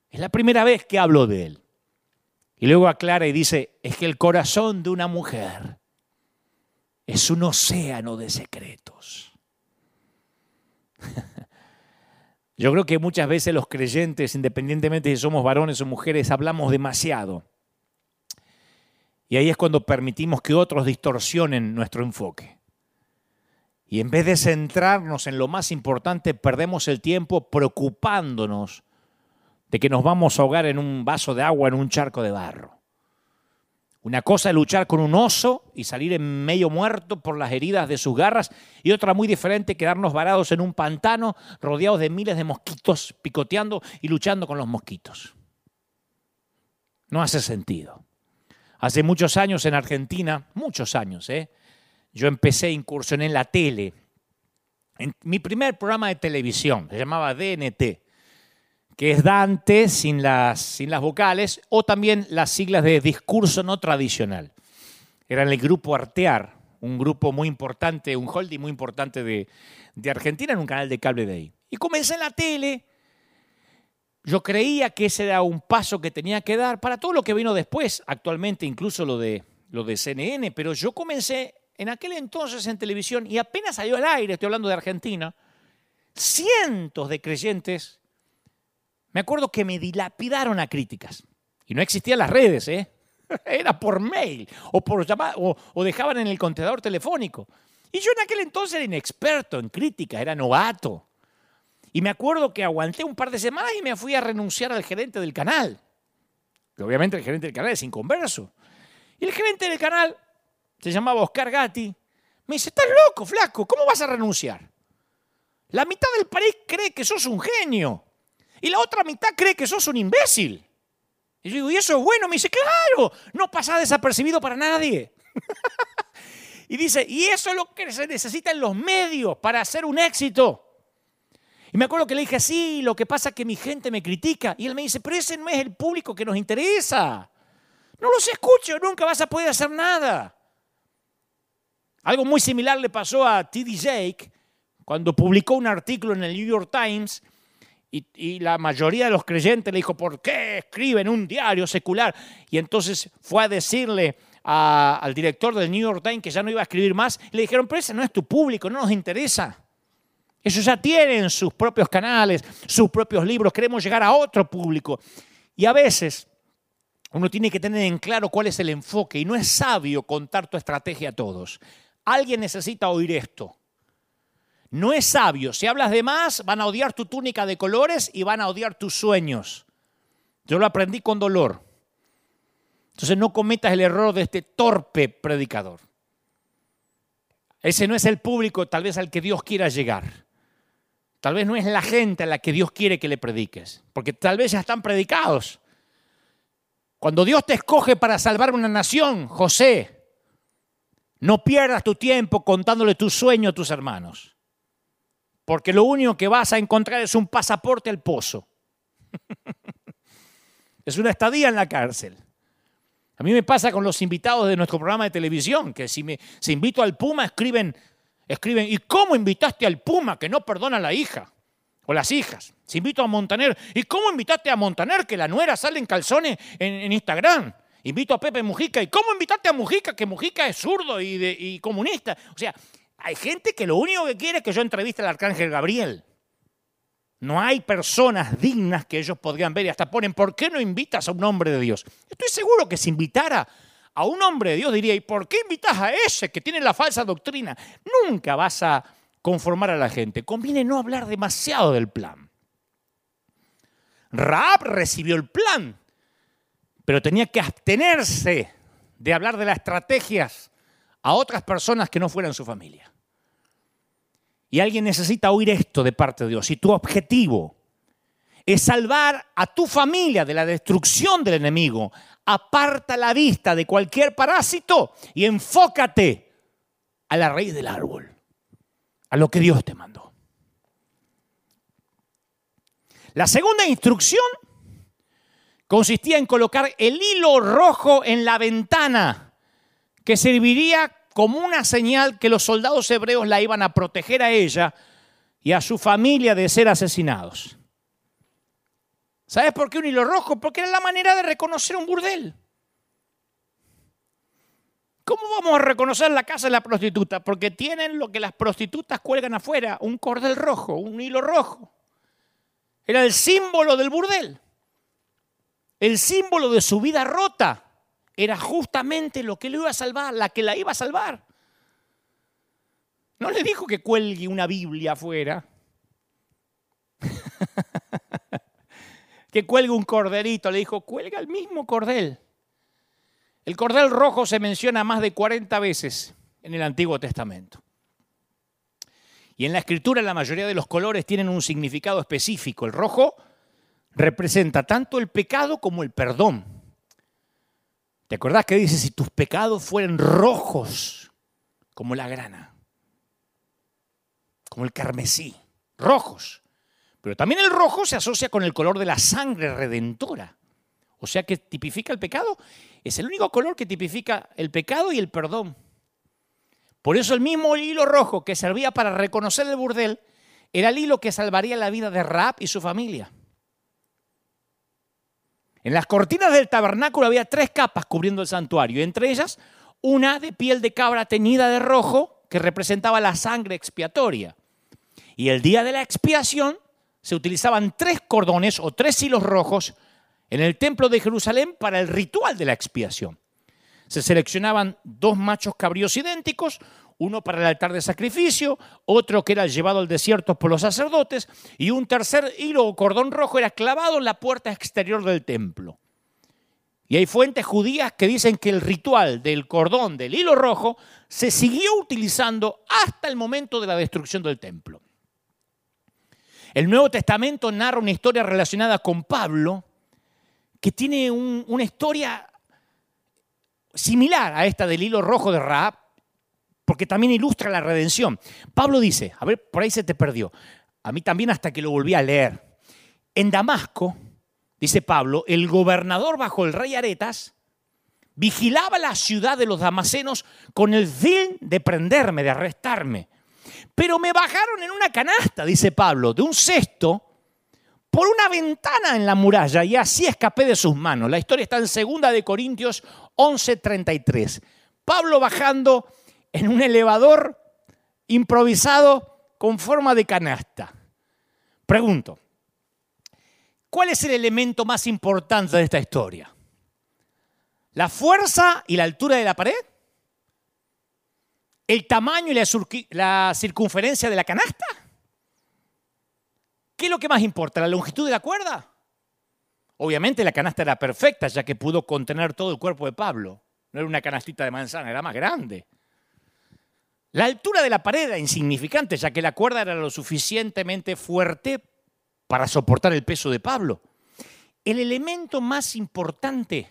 es la primera vez que hablo de él. Y luego aclara y dice, es que el corazón de una mujer es un océano de secretos. Yo creo que muchas veces los creyentes, independientemente si somos varones o mujeres, hablamos demasiado. Y ahí es cuando permitimos que otros distorsionen nuestro enfoque. Y en vez de centrarnos en lo más importante, perdemos el tiempo preocupándonos de que nos vamos a ahogar en un vaso de agua, en un charco de barro. Una cosa es luchar con un oso y salir en medio muerto por las heridas de sus garras y otra muy diferente, quedarnos varados en un pantano rodeados de miles de mosquitos picoteando y luchando con los mosquitos. No hace sentido. Hace muchos años en Argentina, muchos años, ¿eh? yo empecé, incursioné en la tele. En mi primer programa de televisión, se llamaba DNT que es Dante sin las, sin las vocales, o también las siglas de discurso no tradicional. Era el grupo Artear, un grupo muy importante, un holding muy importante de, de Argentina en un canal de cable de ahí. Y comencé en la tele. Yo creía que ese era un paso que tenía que dar para todo lo que vino después, actualmente incluso lo de, lo de CNN, pero yo comencé en aquel entonces en televisión y apenas salió al aire, estoy hablando de Argentina, cientos de creyentes me acuerdo que me dilapidaron a críticas. Y no existían las redes, ¿eh? Era por mail o, por llamar, o, dejaban en el contestador telefónico. Y yo en aquel entonces era inexperto en crítica, era novato. Y me acuerdo que aguanté un par de semanas y me fui a renunciar al gerente del canal. Que obviamente el gerente del canal es inconverso. Y el gerente del canal, se llamaba Oscar Gatti, me dice, estás loco, flaco, ¿cómo vas a renunciar? La mitad del país cree que sos un genio. Y la otra mitad cree que sos un imbécil. Y yo digo, ¿y eso es bueno? Me dice, claro, no pasa desapercibido para nadie. y dice, y eso es lo que se necesita en los medios para hacer un éxito. Y me acuerdo que le dije, sí, lo que pasa es que mi gente me critica. Y él me dice, pero ese no es el público que nos interesa. No los escucho, nunca vas a poder hacer nada. Algo muy similar le pasó a T.D. Jake cuando publicó un artículo en el New York Times y, la mayoría de los creyentes le dijo, ¿por qué escriben un diario secular? Y entonces fue a decirle al director del New York Times que ya no iba a escribir más. Y le dijeron, pero ese no es tu público, no nos interesa. Ellos ya tienen sus propios canales, sus propios libros, queremos llegar a otro público. Y a veces uno tiene que tener en claro cuál es el enfoque y no es sabio contar tu estrategia a todos. Alguien necesita oír esto. No es sabio. Si hablas de más, van a odiar tu túnica de colores y van a odiar tus sueños. Yo lo aprendí con dolor. Entonces no cometas el error de este torpe predicador. Ese no es el público tal vez al que Dios quiera llegar. Tal vez no es la gente a la que Dios quiere que le prediques, porque tal vez ya están predicados. Cuando Dios te escoge para salvar una nación, José, no pierdas tu tiempo contándole tu sueño a tus hermanos. Porque lo único que vas a encontrar es un pasaporte al pozo. es una estadía en la cárcel. A mí me pasa con los invitados de nuestro programa de televisión, que si me invito al Puma escriben, escriben, ¿y cómo invitaste al Puma que no perdona a la hija? O las hijas. Si invito a Montaner, ¿y cómo invitaste a Montaner que la nuera sale en calzones en, Instagram? Invito a Pepe Mujica, ¿y cómo invitaste a Mujica que Mujica es zurdo y, y comunista? O sea, hay gente que lo único que quiere es que yo entreviste al arcángel Gabriel. No hay personas dignas que ellos podrían ver y hasta ponen, ¿por qué no invitas a un hombre de Dios? Estoy seguro que si invitara a un hombre de Dios diría, ¿y por qué invitas a ese que tiene la falsa doctrina? Nunca vas a conformar a la gente. Conviene no hablar demasiado del plan. Raab recibió el plan, pero tenía que abstenerse de hablar de las estrategias a otras personas que no fueran su familia. Y alguien necesita oír esto de parte de Dios. Y tu objetivo es salvar a tu familia de la destrucción del enemigo, aparta la vista de cualquier parásito y enfócate a la raíz del árbol, a lo que Dios te mandó. La segunda instrucción consistía en colocar el hilo rojo en la ventana que serviría como una señal que los soldados hebreos la iban a proteger a ella y a su familia de ser asesinados. ¿Sabes por qué un hilo rojo? Porque era la manera de reconocer un burdel. ¿Cómo vamos a reconocer la casa de la prostituta? Porque tienen lo que las prostitutas cuelgan afuera, un cordel rojo, un hilo rojo. Era el símbolo del burdel, el símbolo de su vida rota era justamente lo que le iba a salvar, la que la iba a salvar. No le dijo que cuelgue una Biblia afuera. que cuelgue un corderito. Le dijo, cuelga el mismo cordel. El cordel rojo se menciona más de 40 veces en el Antiguo Testamento. Y en la escritura la mayoría de los colores tienen un significado específico. El rojo representa tanto el pecado como el perdón. ¿Te acordás que dice, si tus pecados fueran rojos como la grana, como el carmesí, rojos? Pero también el rojo se asocia con el color de la sangre redentora. O sea que tipifica el pecado. Es el único color que tipifica el pecado y el perdón. Por eso el mismo hilo rojo que servía para reconocer el burdel era el hilo que salvaría la vida de Raab y su familia. En las cortinas del tabernáculo había tres capas cubriendo el santuario, entre ellas una de piel de cabra teñida de rojo que representaba la sangre expiatoria. Y el día de la expiación se utilizaban tres cordones o tres hilos rojos en el templo de Jerusalén para el ritual de la expiación. Se seleccionaban dos machos cabríos idénticos, uno para el altar de sacrificio, otro que era llevado al desierto por los sacerdotes, y un tercer hilo o cordón rojo era clavado en la puerta exterior del templo. Y hay fuentes judías que dicen que el ritual del cordón del hilo rojo se siguió utilizando hasta el momento de la destrucción del templo. El Nuevo Testamento narra una historia relacionada con Pablo que tiene una historia similar a esta del hilo rojo de Raab, porque también ilustra la redención. Pablo dice, a ver, por ahí se te perdió, a mí también hasta que lo volví a leer. En Damasco, dice Pablo, el gobernador bajo el rey Aretas vigilaba la ciudad de los damasenos con el fin de prenderme, de arrestarme. Pero me bajaron en una canasta, dice Pablo, de un cesto por una ventana en la muralla y así escapé de sus manos. La historia está en 2 de Corintios 11:33. Pablo bajando en un elevador improvisado con forma de canasta. Pregunto, ¿cuál es el elemento más importante de esta historia? ¿La fuerza y la altura de la pared? ¿El tamaño y la, circunferencia de la canasta? ¿Qué es lo que más importa? ¿La longitud de la cuerda? Obviamente la canasta era perfecta, ya que pudo contener todo el cuerpo de Pablo. No era una canastita de manzana, era más grande. La altura de la pared era insignificante, ya que la cuerda era lo suficientemente fuerte para soportar el peso de Pablo. El elemento más importante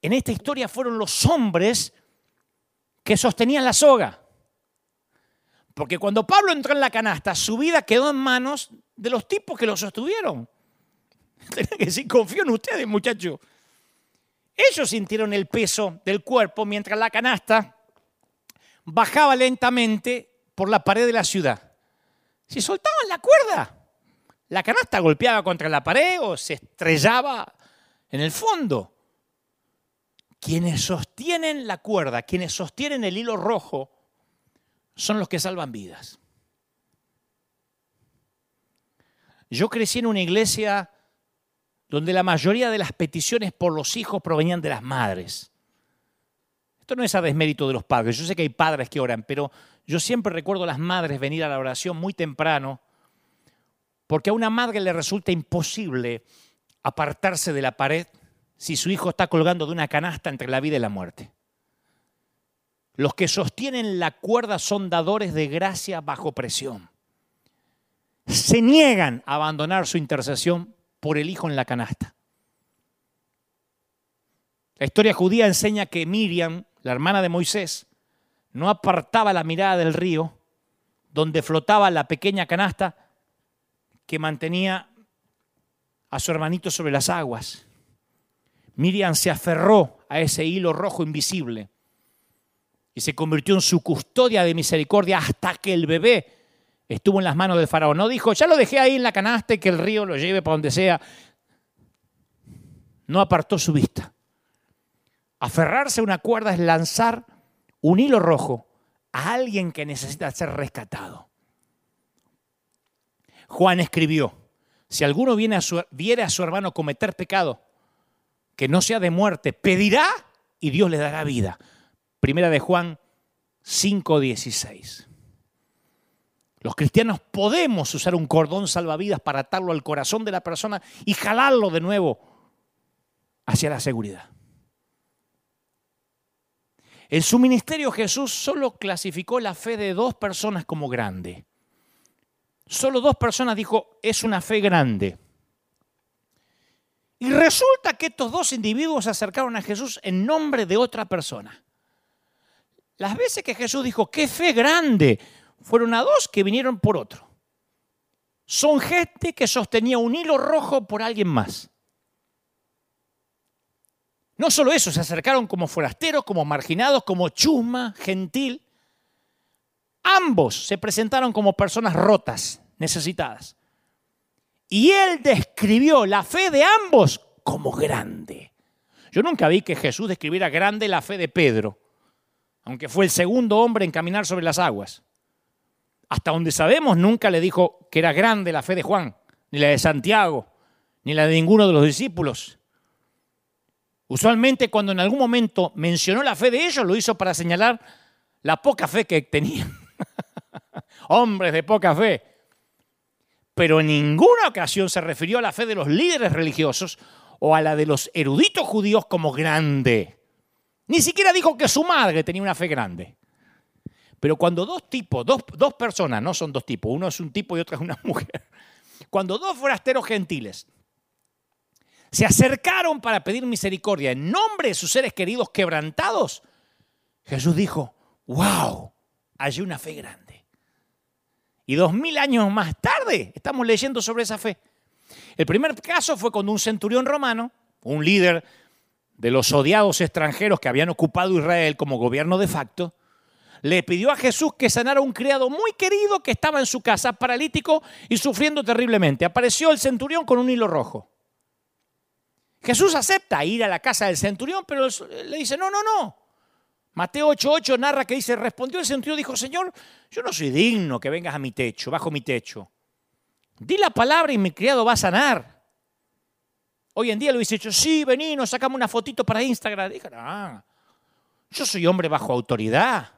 en esta historia fueron los hombres que sostenían la soga. Porque cuando Pablo entró en la canasta, su vida quedó en manos de los tipos que lo sostuvieron. Tienen que decir, confío en ustedes, muchachos. Ellos sintieron el peso del cuerpo mientras la canasta bajaba lentamente por la pared de la ciudad. Si soltaban la cuerda, la canasta golpeaba contra la pared o se estrellaba en el fondo. Quienes sostienen la cuerda, quienes sostienen el hilo rojo, son los que salvan vidas. Yo crecí en una iglesia donde la mayoría de las peticiones por los hijos provenían de las madres. Esto no es a desmérito de los padres, yo sé que hay padres que oran, pero yo siempre recuerdo a las madres venir a la oración muy temprano, porque a una madre le resulta imposible apartarse de la pared si su hijo está colgando de una canasta entre la vida y la muerte. Los que sostienen la cuerda son dadores de gracia bajo presión. Se niegan a abandonar su intercesión por el hijo en la canasta. La historia judía enseña que Miriam, la hermana de Moisés, no apartaba la mirada del río donde flotaba la pequeña canasta que mantenía a su hermanito sobre las aguas. Miriam se aferró a ese hilo rojo invisible y se convirtió en su custodia de misericordia hasta que el bebé estuvo en las manos del faraón. No dijo, ya lo dejé ahí en la canasta y que el río lo lleve para donde sea. No apartó su vista. Aferrarse a una cuerda es lanzar un hilo rojo a alguien que necesita ser rescatado. Juan escribió, si alguno viene a su, viere a su hermano cometer pecado, que no sea de muerte, pedirá y Dios le dará vida. Primera de Juan 5:16. Los cristianos podemos usar un cordón salvavidas para atarlo al corazón de la persona y jalarlo de nuevo hacia la seguridad. En su ministerio Jesús solo clasificó la fe de dos personas como grande. Solo dos personas dijo, es una fe grande. Y resulta que estos dos individuos se acercaron a Jesús en nombre de otra persona. Las veces que Jesús dijo, qué fe grande, fueron a dos que vinieron por otro. Son gente que sostenía un hilo rojo por alguien más. No solo eso, se acercaron como forasteros, como marginados, como chusma, gentil. Ambos se presentaron como personas rotas, necesitadas. Y él describió la fe de ambos como grande. Yo nunca vi que Jesús describiera grande la fe de Pedro aunque fue el segundo hombre en caminar sobre las aguas. Hasta donde sabemos, nunca le dijo que era grande la fe de Juan, ni la de Santiago, ni la de ninguno de los discípulos. Usualmente cuando en algún momento mencionó la fe de ellos, lo hizo para señalar la poca fe que tenían. Hombres de poca fe. Pero en ninguna ocasión se refirió a la fe de los líderes religiosos o a la de los eruditos judíos como grande. Ni siquiera dijo que su madre tenía una fe grande. Pero cuando dos tipos, dos, dos, personas, no son dos tipos, uno es un tipo y otro es una mujer, cuando dos forasteros gentiles se acercaron para pedir misericordia en nombre de sus seres queridos quebrantados, Jesús dijo, wow, hay una fe grande. Y dos mil años más tarde estamos leyendo sobre esa fe. El primer caso fue cuando un centurión romano, un líder de los odiados extranjeros que habían ocupado Israel como gobierno de facto, le pidió a Jesús que sanara a un criado muy querido que estaba en su casa, paralítico y sufriendo terriblemente. Apareció el centurión con un hilo rojo. Jesús acepta ir a la casa del centurión, pero le dice, no, no, no. Mateo 8:8 narra que dice, respondió el centurión, dijo, Señor, yo no soy digno que vengas a mi techo, bajo mi techo. Di la palabra y mi criado va a sanar. Hoy en día lo hubiese dicho, sí, vení, nos sacamos una fotito para Instagram. Dije, no, yo soy hombre bajo autoridad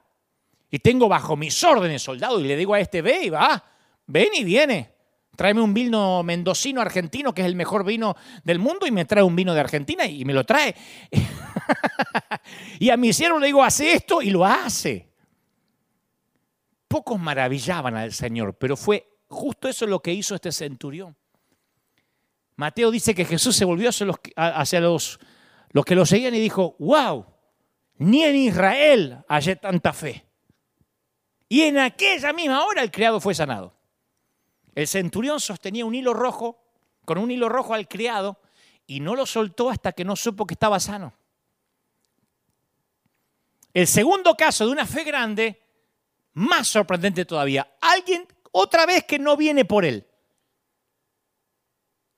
y tengo bajo mis órdenes soldado y le digo a este, ve y va, ven y viene. Tráeme un vino mendocino argentino, que es el mejor vino del mundo, y me trae un vino de Argentina y me lo trae. y a mi siervo le digo, hace esto y lo hace. Pocos maravillaban al Señor, pero fue justo eso lo que hizo este centurión. Mateo dice que Jesús se volvió hacia los, los, que lo seguían y dijo, wow, ni en Israel hallé tanta fe. Y en aquella misma hora el criado fue sanado. El centurión sostenía un hilo rojo, con un hilo rojo al criado, y no lo soltó hasta que no supo que estaba sano. El segundo caso de una fe grande, más sorprendente todavía, alguien otra vez que no viene por él,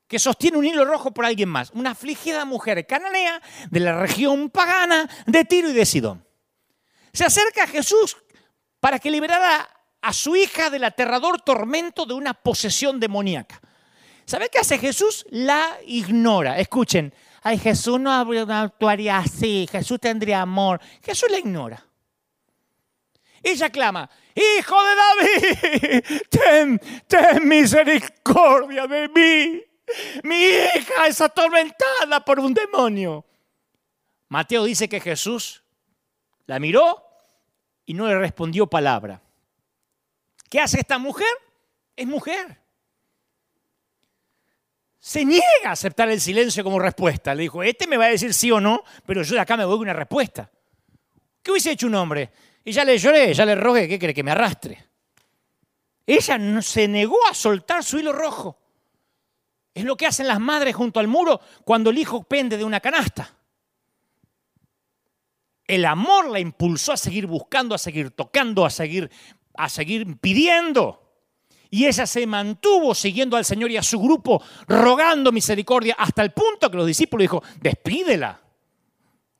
que sostiene un hilo rojo por alguien más, una afligida mujer cananea de la región pagana de Tiro y de Sidón. Se acerca a Jesús para que liberara a su hija del aterrador tormento de una posesión demoníaca. ¿Sabe qué hace Jesús? La ignora. Escuchen, ay, Jesús no actuaría así, Jesús tendría amor. Jesús la ignora. Ella clama, Hijo de David, ten, ten misericordia de mí. Mi hija es atormentada por un demonio. Mateo dice que Jesús la miró y no le respondió palabra. ¿Qué hace esta mujer? Es mujer. Se niega a aceptar el silencio como respuesta. Le dijo, este me va a decir sí o no, pero yo de acá me voy con una respuesta. ¿Qué hubiese hecho un hombre? Y ya le lloré, ya le rogué, ¿qué cree? Que me arrastre. Ella se negó a soltar su hilo rojo. Es lo que hacen las madres junto al muro cuando el hijo pende de una canasta. El amor la impulsó a seguir buscando, a seguir tocando, a seguir, a seguir pidiendo. Y ella se mantuvo siguiendo al Señor y a su grupo, rogando misericordia, hasta el punto que los discípulos dijo, despídela.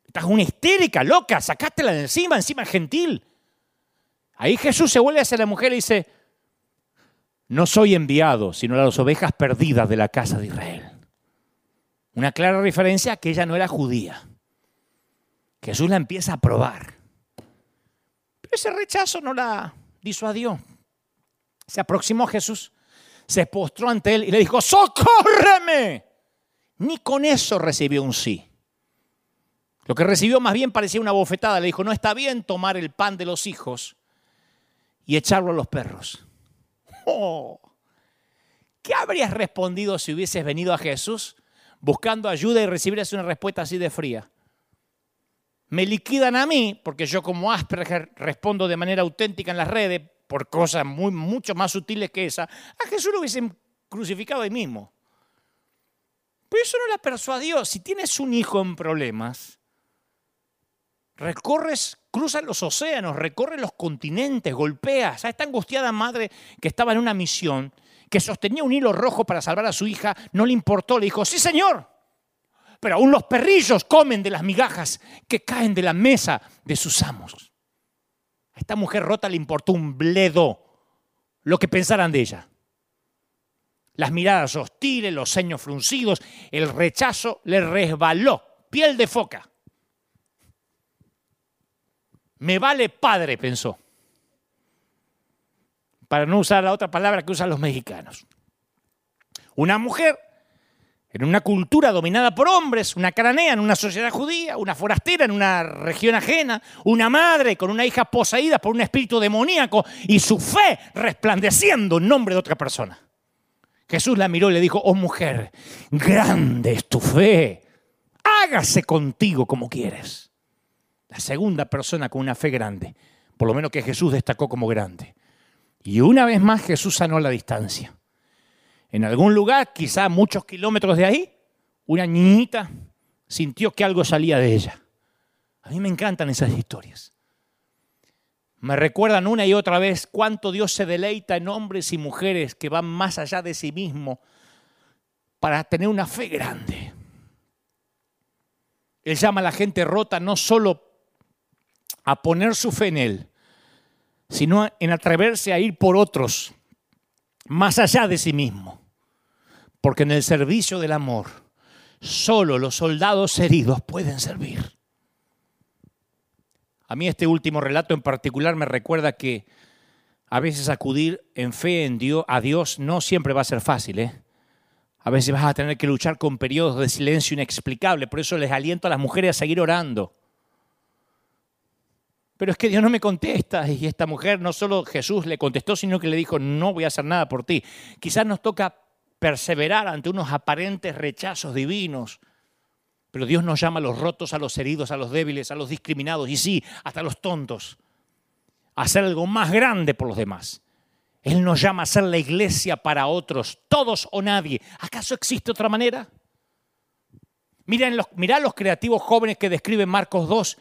Estás una histérica, loca, sacátela de encima, encima gentil. Ahí Jesús se vuelve hacia la mujer y dice, no soy enviado, sino a las ovejas perdidas de la casa de Israel. Una clara referencia a que ella no era judía. Jesús la empieza a probar. Pero ese rechazo no la disuadió. Se aproximó a Jesús, se postró ante él y le dijo, socórreme. Ni con eso recibió un sí. Lo que recibió más bien parecía una bofetada. Le dijo, no está bien tomar el pan de los hijos y echarlo a los perros. Oh, ¿Qué habrías respondido si hubieses venido a Jesús buscando ayuda y recibieras una respuesta así de fría? Me liquidan a mí, porque yo como Asperger respondo de manera auténtica en las redes por cosas muy, mucho más sutiles que esa. A Jesús lo hubiesen crucificado ahí mismo. Pero eso no la persuadió. Si tienes un hijo en problemas, Recorres, cruzas los océanos, recorres los continentes, golpeas a esta angustiada madre que estaba en una misión, que sostenía un hilo rojo para salvar a su hija, no le importó, le dijo, sí señor, pero aún los perrillos comen de las migajas que caen de la mesa de sus amos. A esta mujer rota le importó un bledo lo que pensaran de ella. Las miradas hostiles, los ceños fruncidos, el rechazo le resbaló, piel de foca. Me vale padre, pensó. Para no usar la otra palabra que usan los mexicanos. Una mujer en una cultura dominada por hombres, una cananea en una sociedad judía, una forastera en una región ajena, una madre con una hija poseída por un espíritu demoníaco y su fe resplandeciendo en nombre de otra persona. Jesús la miró y le dijo, oh mujer, grande es tu fe, hágase contigo como quieres la segunda persona con una fe grande, por lo menos que Jesús destacó como grande. Y una vez más Jesús sanó la distancia. En algún lugar, quizá muchos kilómetros de ahí, una niñita sintió que algo salía de ella. A mí me encantan esas historias. Me recuerdan una y otra vez cuánto Dios se deleita en hombres y mujeres que van más allá de sí mismo para tener una fe grande. Él llama a la gente rota no solo a poner su fe en Él, sino en atreverse a ir por otros, más allá de sí mismo. Porque en el servicio del amor, solo los soldados heridos pueden servir. A mí este último relato en particular me recuerda que a veces acudir en fe en Dios, a Dios no siempre va a ser fácil. ¿eh? A veces vas a tener que luchar con periodos de silencio inexplicable. Por eso les aliento a las mujeres a seguir orando. Pero es que Dios no me contesta. Y esta mujer no solo Jesús le contestó, sino que le dijo, no voy a hacer nada por ti. Quizás nos toca perseverar ante unos aparentes rechazos divinos. Pero Dios nos llama a los rotos, a los heridos, a los débiles, a los discriminados y sí, hasta a los tontos. a hacer algo más grande por los demás. Él nos llama a ser la iglesia para otros, todos o nadie. ¿Acaso existe otra manera? Miren los, mirá los creativos jóvenes que describen Marcos 2,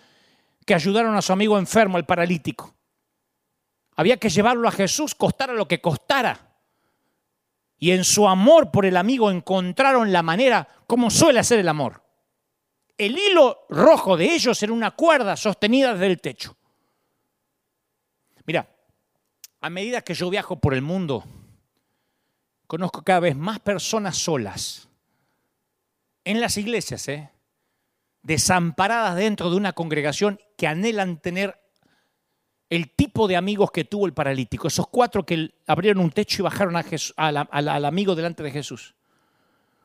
que ayudaron a su amigo enfermo, el paralítico. Había que llevarlo a Jesús, costara lo que costara. Y en su amor por el amigo encontraron la manera como suele hacer el amor. El hilo rojo de ellos era una cuerda sostenida desde el techo. Mira, a medida que yo viajo por el mundo, conozco cada vez más personas solas en las iglesias, ¿eh? desamparadas dentro de una congregación que anhelan tener el tipo de amigos que tuvo el paralítico, esos cuatro que abrieron un techo y bajaron al amigo delante de Jesús.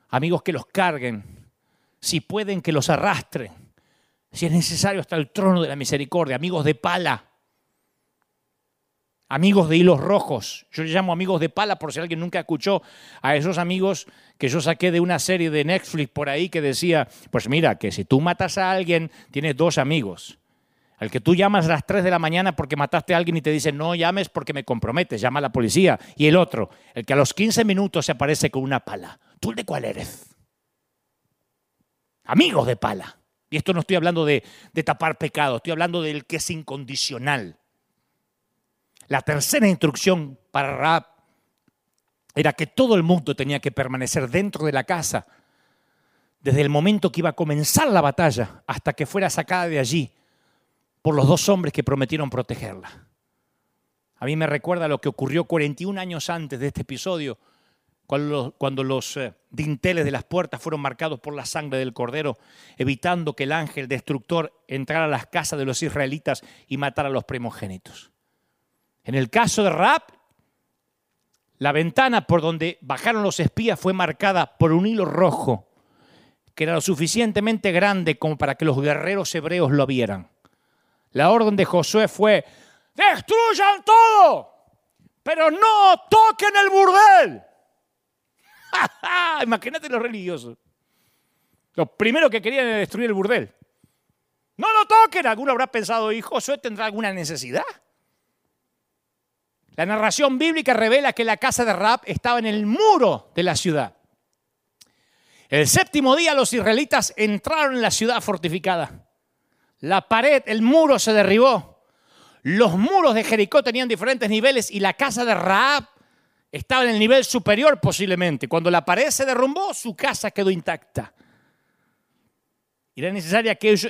Amigos que los carguen, si pueden que los arrastren, si es necesario hasta el trono de la misericordia, amigos de pala, amigos de hilos rojos. Yo les llamo amigos de pala por si alguien nunca escuchó a esos amigos que yo saqué de una serie de Netflix por ahí que decía, pues mira, que si tú matas a alguien, tienes dos amigos. Al que tú llamas a las 3 de la mañana porque mataste a alguien y te dice, no llames porque me comprometes, llama a la policía. Y el otro, el que a los 15 minutos se aparece con una pala. ¿Tú de cuál eres? Amigos de pala. Y esto no estoy hablando de, de tapar pecado, estoy hablando del que es incondicional la tercera instrucción para Raab era que todo el mundo tenía que permanecer dentro de la casa desde el momento que iba a comenzar la batalla hasta que fuera sacada de allí por los dos hombres que prometieron protegerla. A mí me recuerda lo que ocurrió 41 años antes de este episodio, cuando los, eh, dinteles de las puertas fueron marcados por la sangre del cordero, evitando que el ángel destructor entrara a las casas de los israelitas y matara a los primogénitos. En el caso de Raab, la ventana por donde bajaron los espías fue marcada por un hilo rojo, que era lo suficientemente grande como para que los guerreros hebreos lo vieran. La orden de Josué fue, destruyan todo, pero no toquen el burdel. Imagínate los religiosos. Lo primero que querían era destruir el burdel. No lo toquen. Alguno habrá pensado, ¿y Josué tendrá alguna necesidad? La narración bíblica revela que la casa de Raab estaba en el muro de la ciudad. El séptimo día los israelitas entraron en la ciudad fortificada. La pared, el muro se derribó. Los muros de Jericó tenían diferentes niveles y la casa de Raab estaba en el nivel superior posiblemente. Cuando la pared se derrumbó, su casa quedó intacta. Era,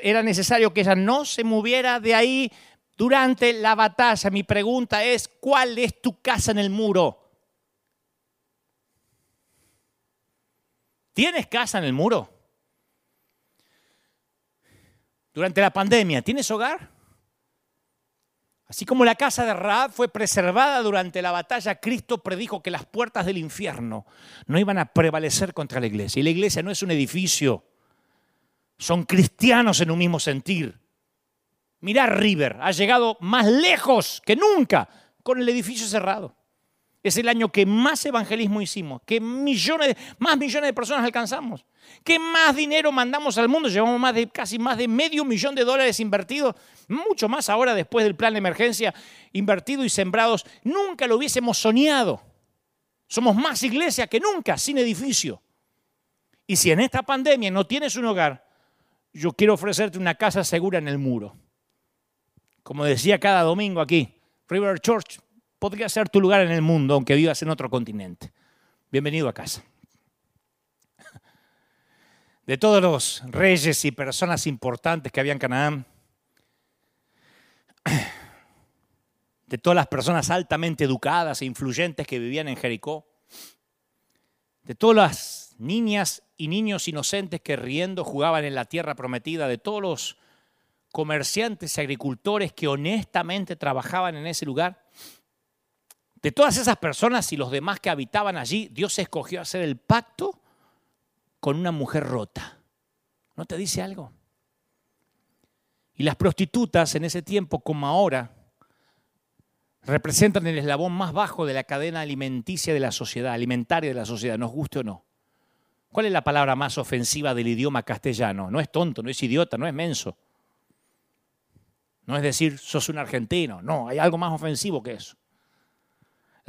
era necesario que ella no se moviera de ahí durante la batalla. Mi pregunta es, ¿cuál es tu casa en el muro? ¿Tienes casa en el muro? Durante la pandemia, ¿tienes hogar? Así como la casa de Raab fue preservada durante la batalla, Cristo predijo que las puertas del infierno no iban a prevalecer contra la iglesia. Y la iglesia no es un edificio, son cristianos en un mismo sentir. Mirá River, ha llegado más lejos que nunca con el edificio cerrado. Es el año que más evangelismo hicimos, que millones, más millones de personas alcanzamos, que más dinero mandamos al mundo. Llevamos más de, casi más de medio millón de dólares invertidos, mucho más ahora después del plan de emergencia, invertido y sembrados. Nunca lo hubiésemos soñado. Somos más iglesia que nunca, sin edificio. Y si en esta pandemia no tienes un hogar, yo quiero ofrecerte una casa segura en el muro como decía cada domingo aquí, River Church podría ser tu lugar en el mundo, aunque vivas en otro continente. Bienvenido a casa. De todos los reyes y personas importantes que había en Canaán, de todas las personas altamente educadas e influyentes que vivían en Jericó, de todas las niñas y niños inocentes que riendo jugaban en la tierra prometida, de todos los comerciantes y agricultores que honestamente trabajaban en ese lugar. De todas esas personas y los demás que habitaban allí, Dios escogió hacer el pacto con una mujer rota. ¿No te dice algo? Y las prostitutas en ese tiempo como ahora representan el eslabón más bajo de la cadena alimenticia de la sociedad, alimentaria de la sociedad, nos guste o no. ¿Cuál es la palabra más ofensiva del idioma castellano? No es tonto, no es idiota, no es menso No es decir, sos un argentino. No, hay algo más ofensivo que eso.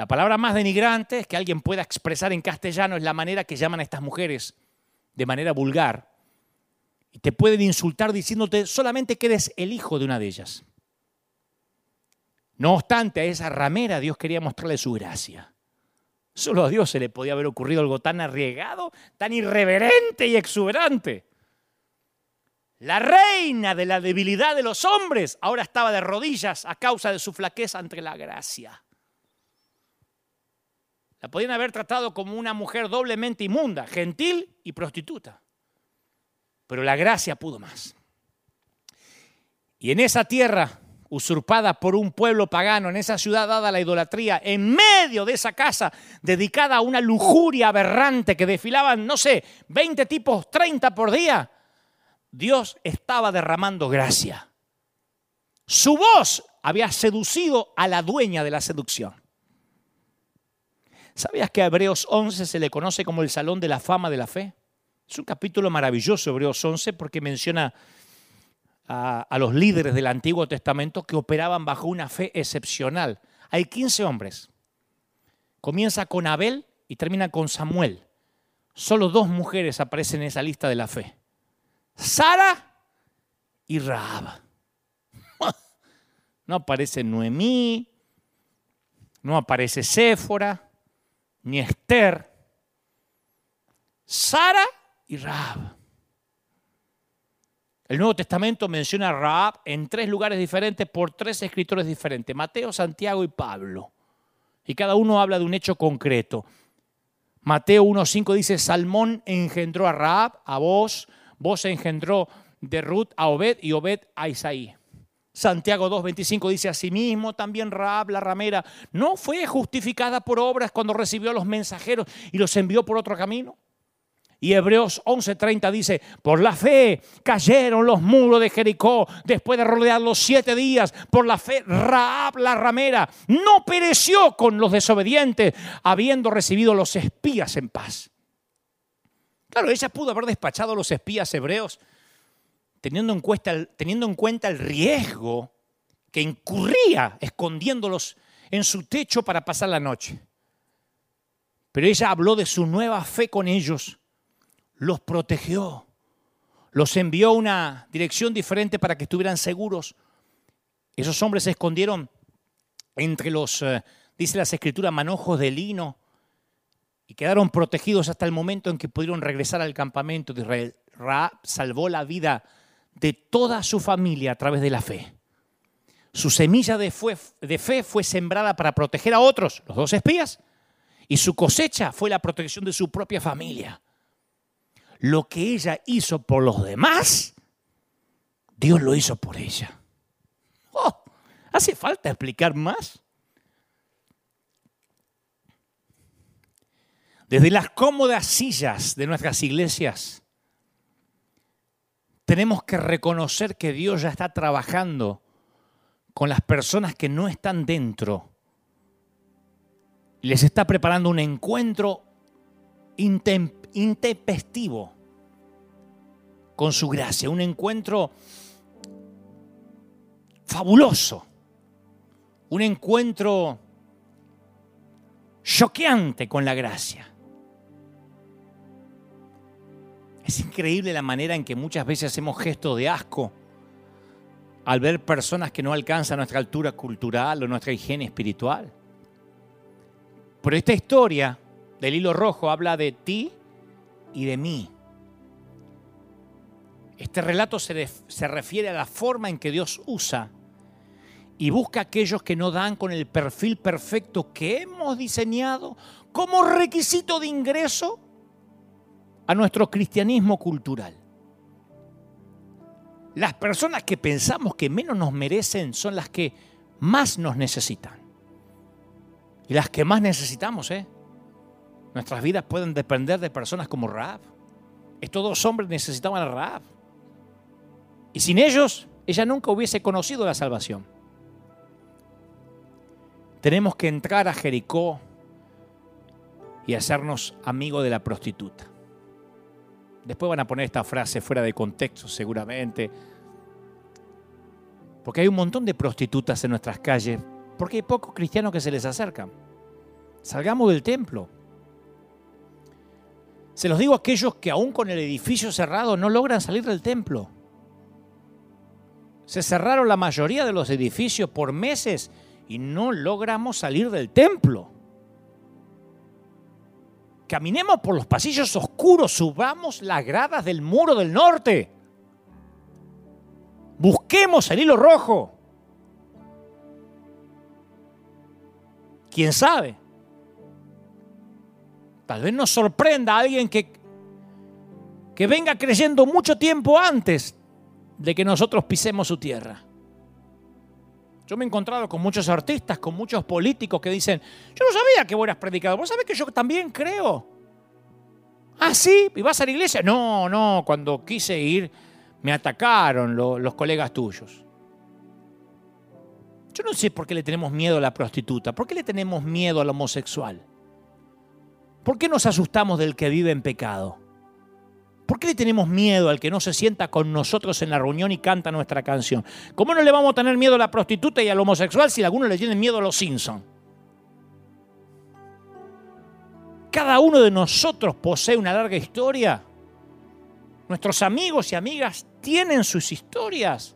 La palabra más denigrante que alguien pueda expresar en castellano es la manera que llaman a estas mujeres de manera vulgar. Y te pueden insultar diciéndote solamente que eres el hijo de una de ellas. No obstante, a esa ramera Dios quería mostrarle su gracia. Solo a Dios se le podía haber ocurrido algo tan arriesgado, tan irreverente y exuberante. La reina de la debilidad de los hombres ahora estaba de rodillas a causa de su flaqueza ante la gracia. La podían haber tratado como una mujer doblemente inmunda, gentil y prostituta. Pero la gracia pudo más. Y en esa tierra usurpada por un pueblo pagano, en esa ciudad dada a la idolatría, en medio de esa casa dedicada a una lujuria aberrante que desfilaban, no sé, 20 tipos, 30 por día, Dios estaba derramando gracia. Su voz había seducido a la dueña de la seducción. ¿Sabías que a Hebreos 11 se le conoce como el Salón de la Fama de la Fe? Es un capítulo maravilloso, Hebreos 11, porque menciona a, los líderes del Antiguo Testamento que operaban bajo una fe excepcional. Hay 15 hombres. Comienza con Abel y termina con Samuel. Solo dos mujeres aparecen en esa lista de la fe. Sara y Rahab. No aparece Noemí, no aparece Séfora, ni Esther. Sara y Rahab. El Nuevo Testamento menciona a Rahab en tres lugares diferentes por tres escritores diferentes, Mateo, Santiago y Pablo. Y cada uno habla de un hecho concreto. Mateo 1.5 dice, Salmón engendró a Rahab, a vos, Vos engendró de Ruth a Obed y Obed a Isaí. Santiago 2.25 dice, asimismo también Raab la ramera no fue justificada por obras cuando recibió a los mensajeros y los envió por otro camino. Y Hebreos 11:30 dice, por la fe cayeron los muros de Jericó después de rodearlos siete días. Por la fe Raab la ramera no pereció con los desobedientes, habiendo recibido los espías en paz. Claro, ella pudo haber despachado a los espías hebreos teniendo en, cuenta, teniendo en cuenta el riesgo que incurría escondiéndolos en su techo para pasar la noche. Pero ella habló de su nueva fe con ellos, los protegió, los envió a una dirección diferente para que estuvieran seguros. Esos hombres se escondieron entre los, eh, dice las escrituras, manojos de lino y quedaron protegidos hasta el momento en que pudieron regresar al campamento de Israel. Raab salvó la vida de toda su familia a través de la fe. Su semilla de, fe fue sembrada para proteger a otros, los dos espías, y su cosecha fue la protección de su propia familia. Lo que ella hizo por los demás, Dios lo hizo por ella. Oh, ¿Hace falta explicar más? Desde las cómodas sillas de nuestras iglesias, tenemos que reconocer que Dios ya está trabajando con las personas que no están dentro. Les está preparando un encuentro intempestivo con su gracia, un encuentro fabuloso, un encuentro choqueante con la gracia. Es increíble la manera en que muchas veces hacemos gestos de asco al ver personas que no alcanzan nuestra altura cultural o nuestra higiene espiritual. Pero esta historia del hilo rojo habla de ti y de mí. Este relato se, se, refiere a la forma en que Dios usa y busca a aquellos que no dan con el perfil perfecto que hemos diseñado como requisito de ingreso a nuestro cristianismo cultural. Las personas que pensamos que menos nos merecen son las que más nos necesitan. Y las que más necesitamos, ¿eh? Nuestras vidas pueden depender de personas como Raab. Estos dos hombres necesitaban a Raab. Y sin ellos, ella nunca hubiese conocido la salvación. Tenemos que entrar a Jericó y hacernos amigos de la prostituta. Después van a poner esta frase fuera de contexto seguramente. Porque hay un montón de prostitutas en nuestras calles, porque hay pocos cristianos que se les acercan. Salgamos del templo. Se los digo a aquellos que aún con el edificio cerrado no logran salir del templo. Se cerraron la mayoría de los edificios por meses y no logramos salir del templo. Caminemos por los pasillos oscuros, subamos las gradas del muro del norte. Busquemos el hilo rojo. ¿Quién sabe? Tal vez nos sorprenda alguien que, que venga creyendo mucho tiempo antes de que nosotros pisemos su tierra. Yo me he encontrado con muchos artistas, con muchos políticos que dicen, yo no sabía que vos eras predicador, vos sabés que yo también creo. Ah, sí, ¿y vas a la iglesia? No, no, cuando quise ir me atacaron los colegas tuyos. Yo no sé por qué le tenemos miedo a la prostituta, por qué le tenemos miedo al homosexual. ¿Por qué nos asustamos del que vive en pecado? ¿Por qué le tenemos miedo al que no se sienta con nosotros en la reunión y canta nuestra canción? ¿Cómo no le vamos a tener miedo a la prostituta y al homosexual si algunos le tienen miedo a los Simpsons? Cada uno de nosotros posee una larga historia. Nuestros amigos y amigas tienen sus historias.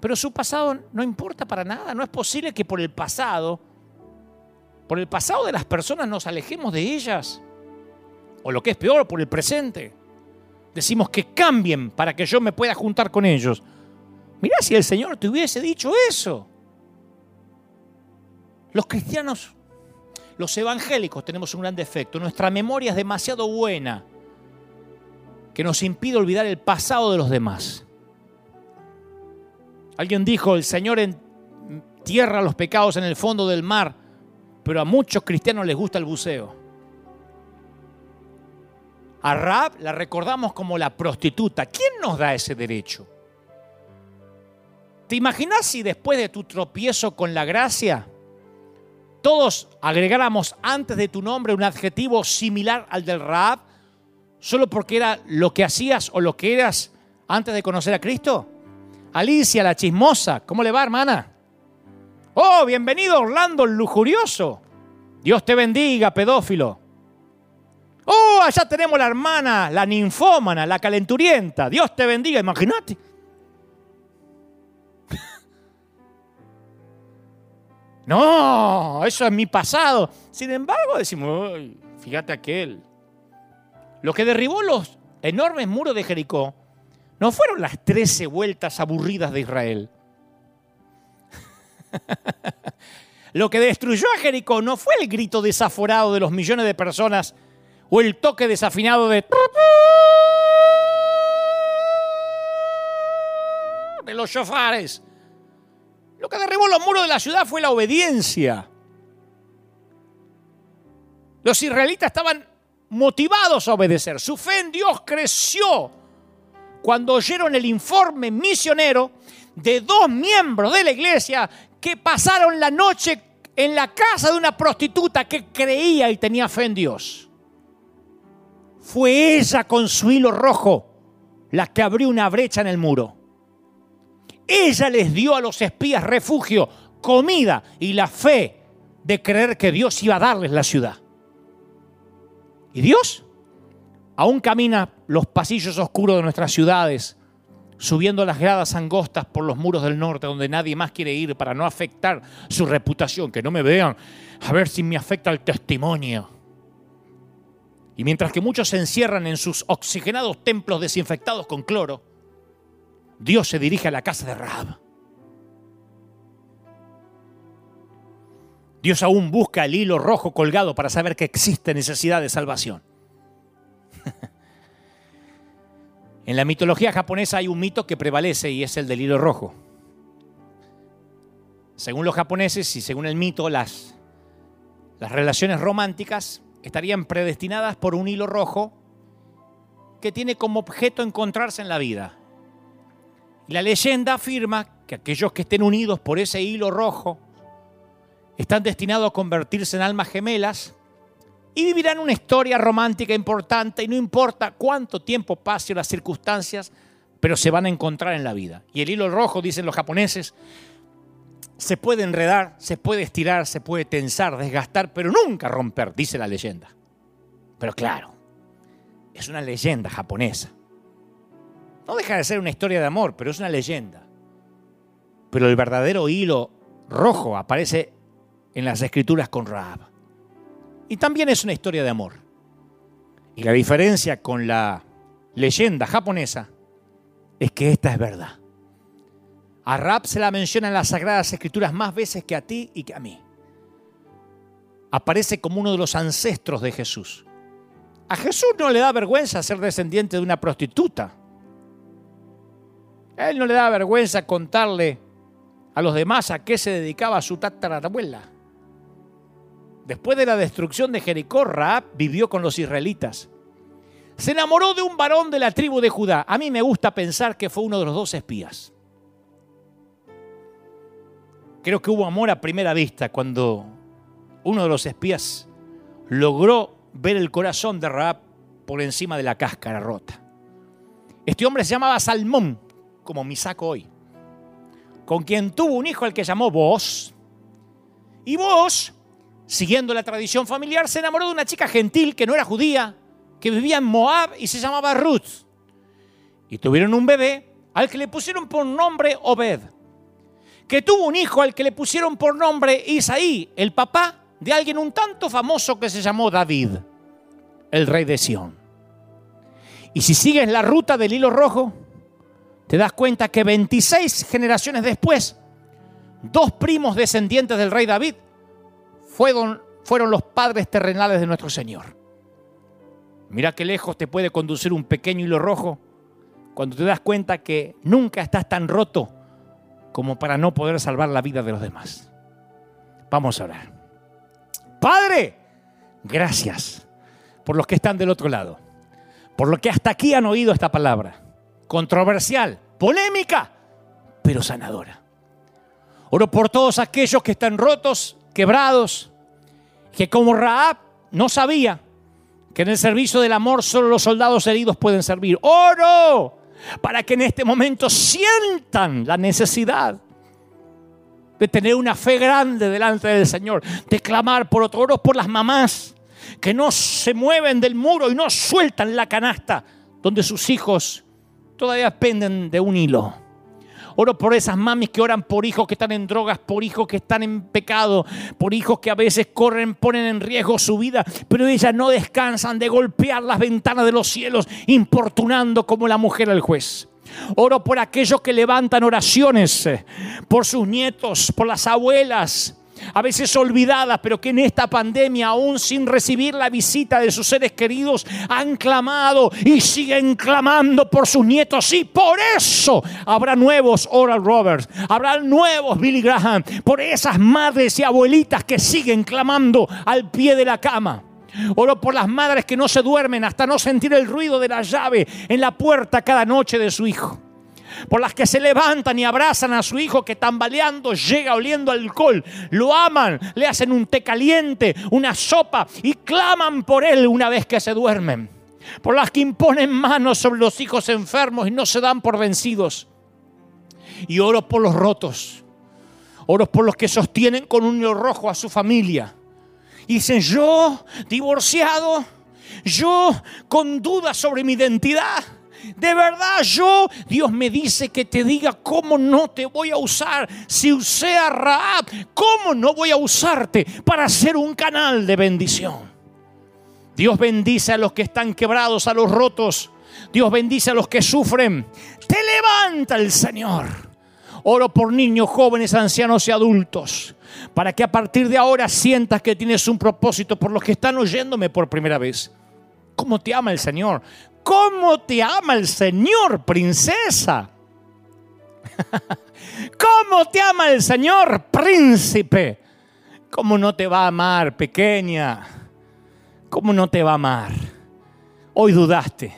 Pero su pasado no importa para nada. No es posible que por el pasado por el pasado de las personas nos alejemos de ellas. O lo que es peor, por el presente. Decimos que cambien para que yo me pueda juntar con ellos. Mirá si el Señor te hubiese dicho eso. Los cristianos, los evangélicos tenemos un gran defecto. Nuestra memoria es demasiado buena que nos impide olvidar el pasado de los demás. Alguien dijo, el Señor entierra los pecados en el fondo del mar pero a muchos cristianos les gusta el buceo. A Rab la recordamos como la prostituta. ¿Quién nos da ese derecho? ¿Te imaginas si después de tu tropiezo con la gracia, todos agregáramos antes de tu nombre un adjetivo similar al del Rab, solo porque era lo que hacías o lo que eras antes de conocer a Cristo? Alicia, la chismosa, ¿cómo le va, hermana? Oh, bienvenido Orlando el lujurioso. Dios te bendiga, pedófilo. Oh, allá tenemos la hermana, la ninfómana, la calenturienta. Dios te bendiga, imagínate. No, eso es mi pasado. Sin embargo, decimos, fíjate aquel. Lo que derribó los enormes muros de Jericó no fueron las trece vueltas aburridas de Israel. Lo que destruyó a Jericó no fue el grito desaforado de los millones de personas o el toque desafinado de los shofares. Lo que derribó los muros de la ciudad fue la obediencia. Los israelitas estaban motivados a obedecer. Su fe en Dios creció cuando oyeron el informe misionero de dos miembros de la iglesia que pasaron la noche en la casa de una prostituta que creía y tenía fe en Dios. Fue ella con su hilo rojo la que abrió una brecha en el muro. Ella les dio a los espías refugio, comida y la fe de creer que Dios iba a darles la ciudad. ¿Y Dios? Aún camina los pasillos oscuros de nuestras ciudades subiendo las gradas angostas por los muros del norte donde nadie más quiere ir para no afectar su reputación, que no me vean, a ver si me afecta el testimonio. Y mientras que muchos se encierran en sus oxigenados templos desinfectados con cloro, Dios se dirige a la casa de Rab. Dios aún busca el hilo rojo colgado para saber que existe necesidad de salvación. En la mitología japonesa hay un mito que prevalece y es el del hilo rojo. Según los japoneses y según el mito, las, las relaciones románticas estarían predestinadas por un hilo rojo que tiene como objeto encontrarse en la vida. La leyenda afirma que aquellos que estén unidos por ese hilo rojo están destinados a convertirse en almas gemelas y vivirán una historia romántica importante y no importa cuánto tiempo pase o las circunstancias, pero se van a encontrar en la vida. Y el hilo rojo, dicen los japoneses, se puede enredar, se puede estirar, se puede tensar, desgastar, pero nunca romper, dice la leyenda. Pero claro, es una leyenda japonesa. No deja de ser una historia de amor, pero es una leyenda. Pero el verdadero hilo rojo aparece en las escrituras con Raab. Y también es una historia de amor. Y la diferencia con la leyenda japonesa es que esta es verdad. A Raab se la menciona en las Sagradas Escrituras más veces que a ti y que a mí. Aparece como uno de los ancestros de Jesús. A Jesús no le da vergüenza ser descendiente de una prostituta. Él no le da vergüenza contarle a los demás a qué se dedicaba su tatarabuela. Después de la destrucción de Jericó, Raab vivió con los israelitas. Se enamoró de un varón de la tribu de Judá. A mí me gusta pensar que fue uno de los dos espías. Creo que hubo amor a primera vista cuando uno de los espías logró ver el corazón de Raab por encima de la cáscara rota. Este hombre se llamaba Salmón, como mi saco hoy, con quien tuvo un hijo al que llamó Vos. Y Vos siguiendo la tradición familiar, se enamoró de una chica gentil que no era judía, que vivía en Moab y se llamaba Ruth. Y tuvieron un bebé al que le pusieron por nombre Obed, que tuvo un hijo al que le pusieron por nombre Isaí, el papá de alguien un tanto famoso que se llamó David, el rey de Sión. Y si sigues la ruta del hilo rojo, te das cuenta que 26 generaciones después, dos primos descendientes del rey David fueron, fueron los padres terrenales de nuestro Señor. Mira qué lejos te puede conducir un pequeño hilo rojo cuando te das cuenta que nunca estás tan roto como para no poder salvar la vida de los demás. Vamos a orar. Padre, gracias por los que están del otro lado, por los que hasta aquí han oído esta palabra, controversial, polémica, pero sanadora. Oro por todos aquellos que están rotos quebrados, que como Raab no sabía que en el servicio del amor solo los soldados heridos pueden servir. Oro para que en este momento sientan la necesidad de tener una fe grande delante del Señor, de clamar por otro, oro por las mamás que no se mueven del muro y no sueltan la canasta donde sus hijos todavía penden de un hilo. Oro por esas mamis que oran por hijos que están en drogas, por hijos que están en pecado, por hijos que a veces corren, ponen en riesgo su vida, pero ellas no descansan de golpear las ventanas de los cielos, importunando como la mujer al juez. Oro por aquellos que levantan oraciones, eh, por sus nietos, por las abuelas, a veces olvidadas, pero que en esta pandemia, aún sin recibir la visita de sus seres queridos, han clamado y siguen clamando por sus nietos. Y por eso habrá nuevos Oral Roberts, habrá nuevos Billy Graham, por esas madres y abuelitas que siguen clamando al pie de la cama. Oro por las madres que no se duermen hasta no sentir el ruido de la llave en la puerta cada noche de su hijo por las que se levantan y abrazan a su hijo que tambaleando llega oliendo alcohol, lo aman, le hacen un té caliente, una sopa y claman por él una vez que se duermen, por las que imponen manos sobre los hijos enfermos y no se dan por vencidos. Y oro por los rotos, oro por los que sostienen con un hilo rojo a su familia. Y dicen, yo divorciado, yo con dudas sobre mi identidad de verdad yo, Dios me dice que te diga cómo no te voy a usar. Si usé a Raab, ¿cómo no voy a usarte para ser un canal de bendición? Dios bendice a los que están quebrados, a los rotos. Dios bendice a los que sufren. Te levanta el Señor. Oro por niños, jóvenes, ancianos y adultos. Para que a partir de ahora sientas que tienes un propósito por los que están oyéndome por primera vez. ¿Cómo te ama el Señor? ¿Cómo te ama el Señor, princesa? ¿Cómo te ama el Señor, príncipe? ¿Cómo no te va a amar, pequeña? ¿Cómo no te va a amar? Hoy dudaste.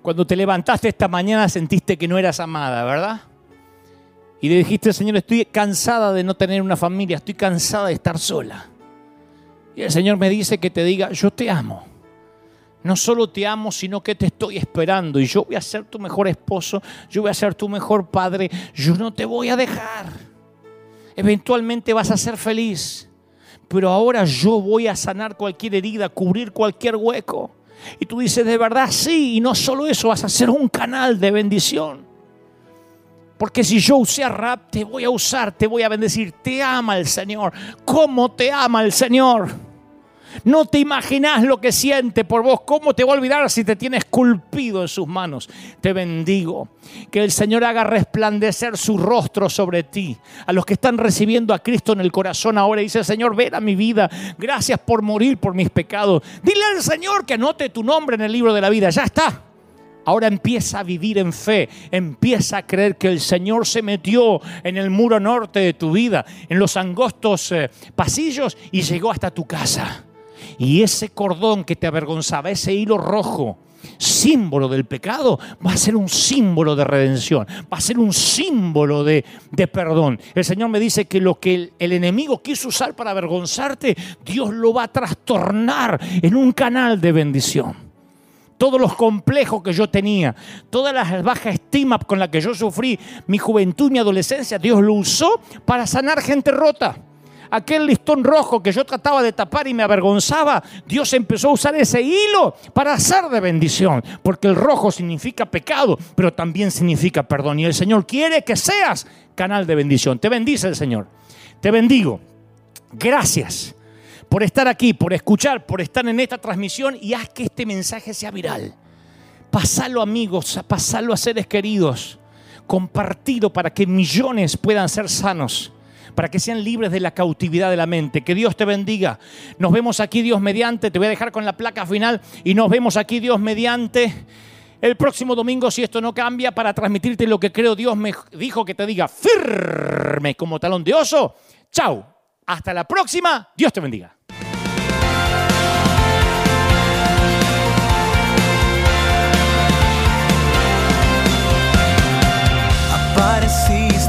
Cuando te levantaste esta mañana sentiste que no eras amada, ¿verdad? Y le dijiste, Señor, estoy cansada de no tener una familia, estoy cansada de estar sola. Y el Señor me dice que te diga, yo te amo no solo te amo, sino que te estoy esperando y yo voy a ser tu mejor esposo, yo voy a ser tu mejor padre, yo no te voy a dejar. Eventualmente vas a ser feliz, pero ahora yo voy a sanar cualquier herida, cubrir cualquier hueco. Y tú dices, de verdad, sí, y no solo eso, vas a ser un canal de bendición. Porque si yo usé a rap, te voy a usar, te voy a bendecir. Te ama el Señor. ¿Cómo te ama el Señor? No te imaginas lo que siente por vos. ¿Cómo te va a olvidar si te tienes esculpido en sus manos? Te bendigo. Que el Señor haga resplandecer su rostro sobre ti. A los que están recibiendo a Cristo en el corazón ahora dice, Señor, ven a mi vida. Gracias por morir por mis pecados. Dile al Señor que anote tu nombre en el libro de la vida. Ya está. Ahora empieza a vivir en fe, empieza a creer que el Señor se metió en el muro norte de tu vida, en los angostos eh, pasillos y llegó hasta tu casa. Y ese cordón que te avergonzaba, ese hilo rojo, símbolo del pecado, va a ser un símbolo de redención, va a ser un símbolo de, perdón. El Señor me dice que lo que el, el, enemigo quiso usar para avergonzarte, Dios lo va a trastornar en un canal de bendición. Todos los complejos que yo tenía, toda la baja estima con la que yo sufrí mi juventud, mi adolescencia, Dios lo usó para sanar gente rota aquel listón rojo que yo trataba de tapar y me avergonzaba, Dios empezó a usar ese hilo para hacer de bendición, porque el rojo significa pecado, pero también significa perdón. Y el Señor quiere que seas canal de bendición. Te bendice el Señor. Te bendigo. Gracias por estar aquí, por escuchar, por estar en esta transmisión y haz que este mensaje sea viral. Pasalo amigos, pasalo a seres queridos, compartido para que millones puedan ser sanos para que sean libres de la cautividad de la mente. Que Dios te bendiga. Nos vemos aquí, Dios mediante. Te voy a dejar con la placa final y nos vemos aquí, Dios mediante. El próximo domingo, si esto no cambia, para transmitirte lo que creo Dios me dijo que te diga firme como talón de oso. Chao. Hasta la próxima. Dios te bendiga.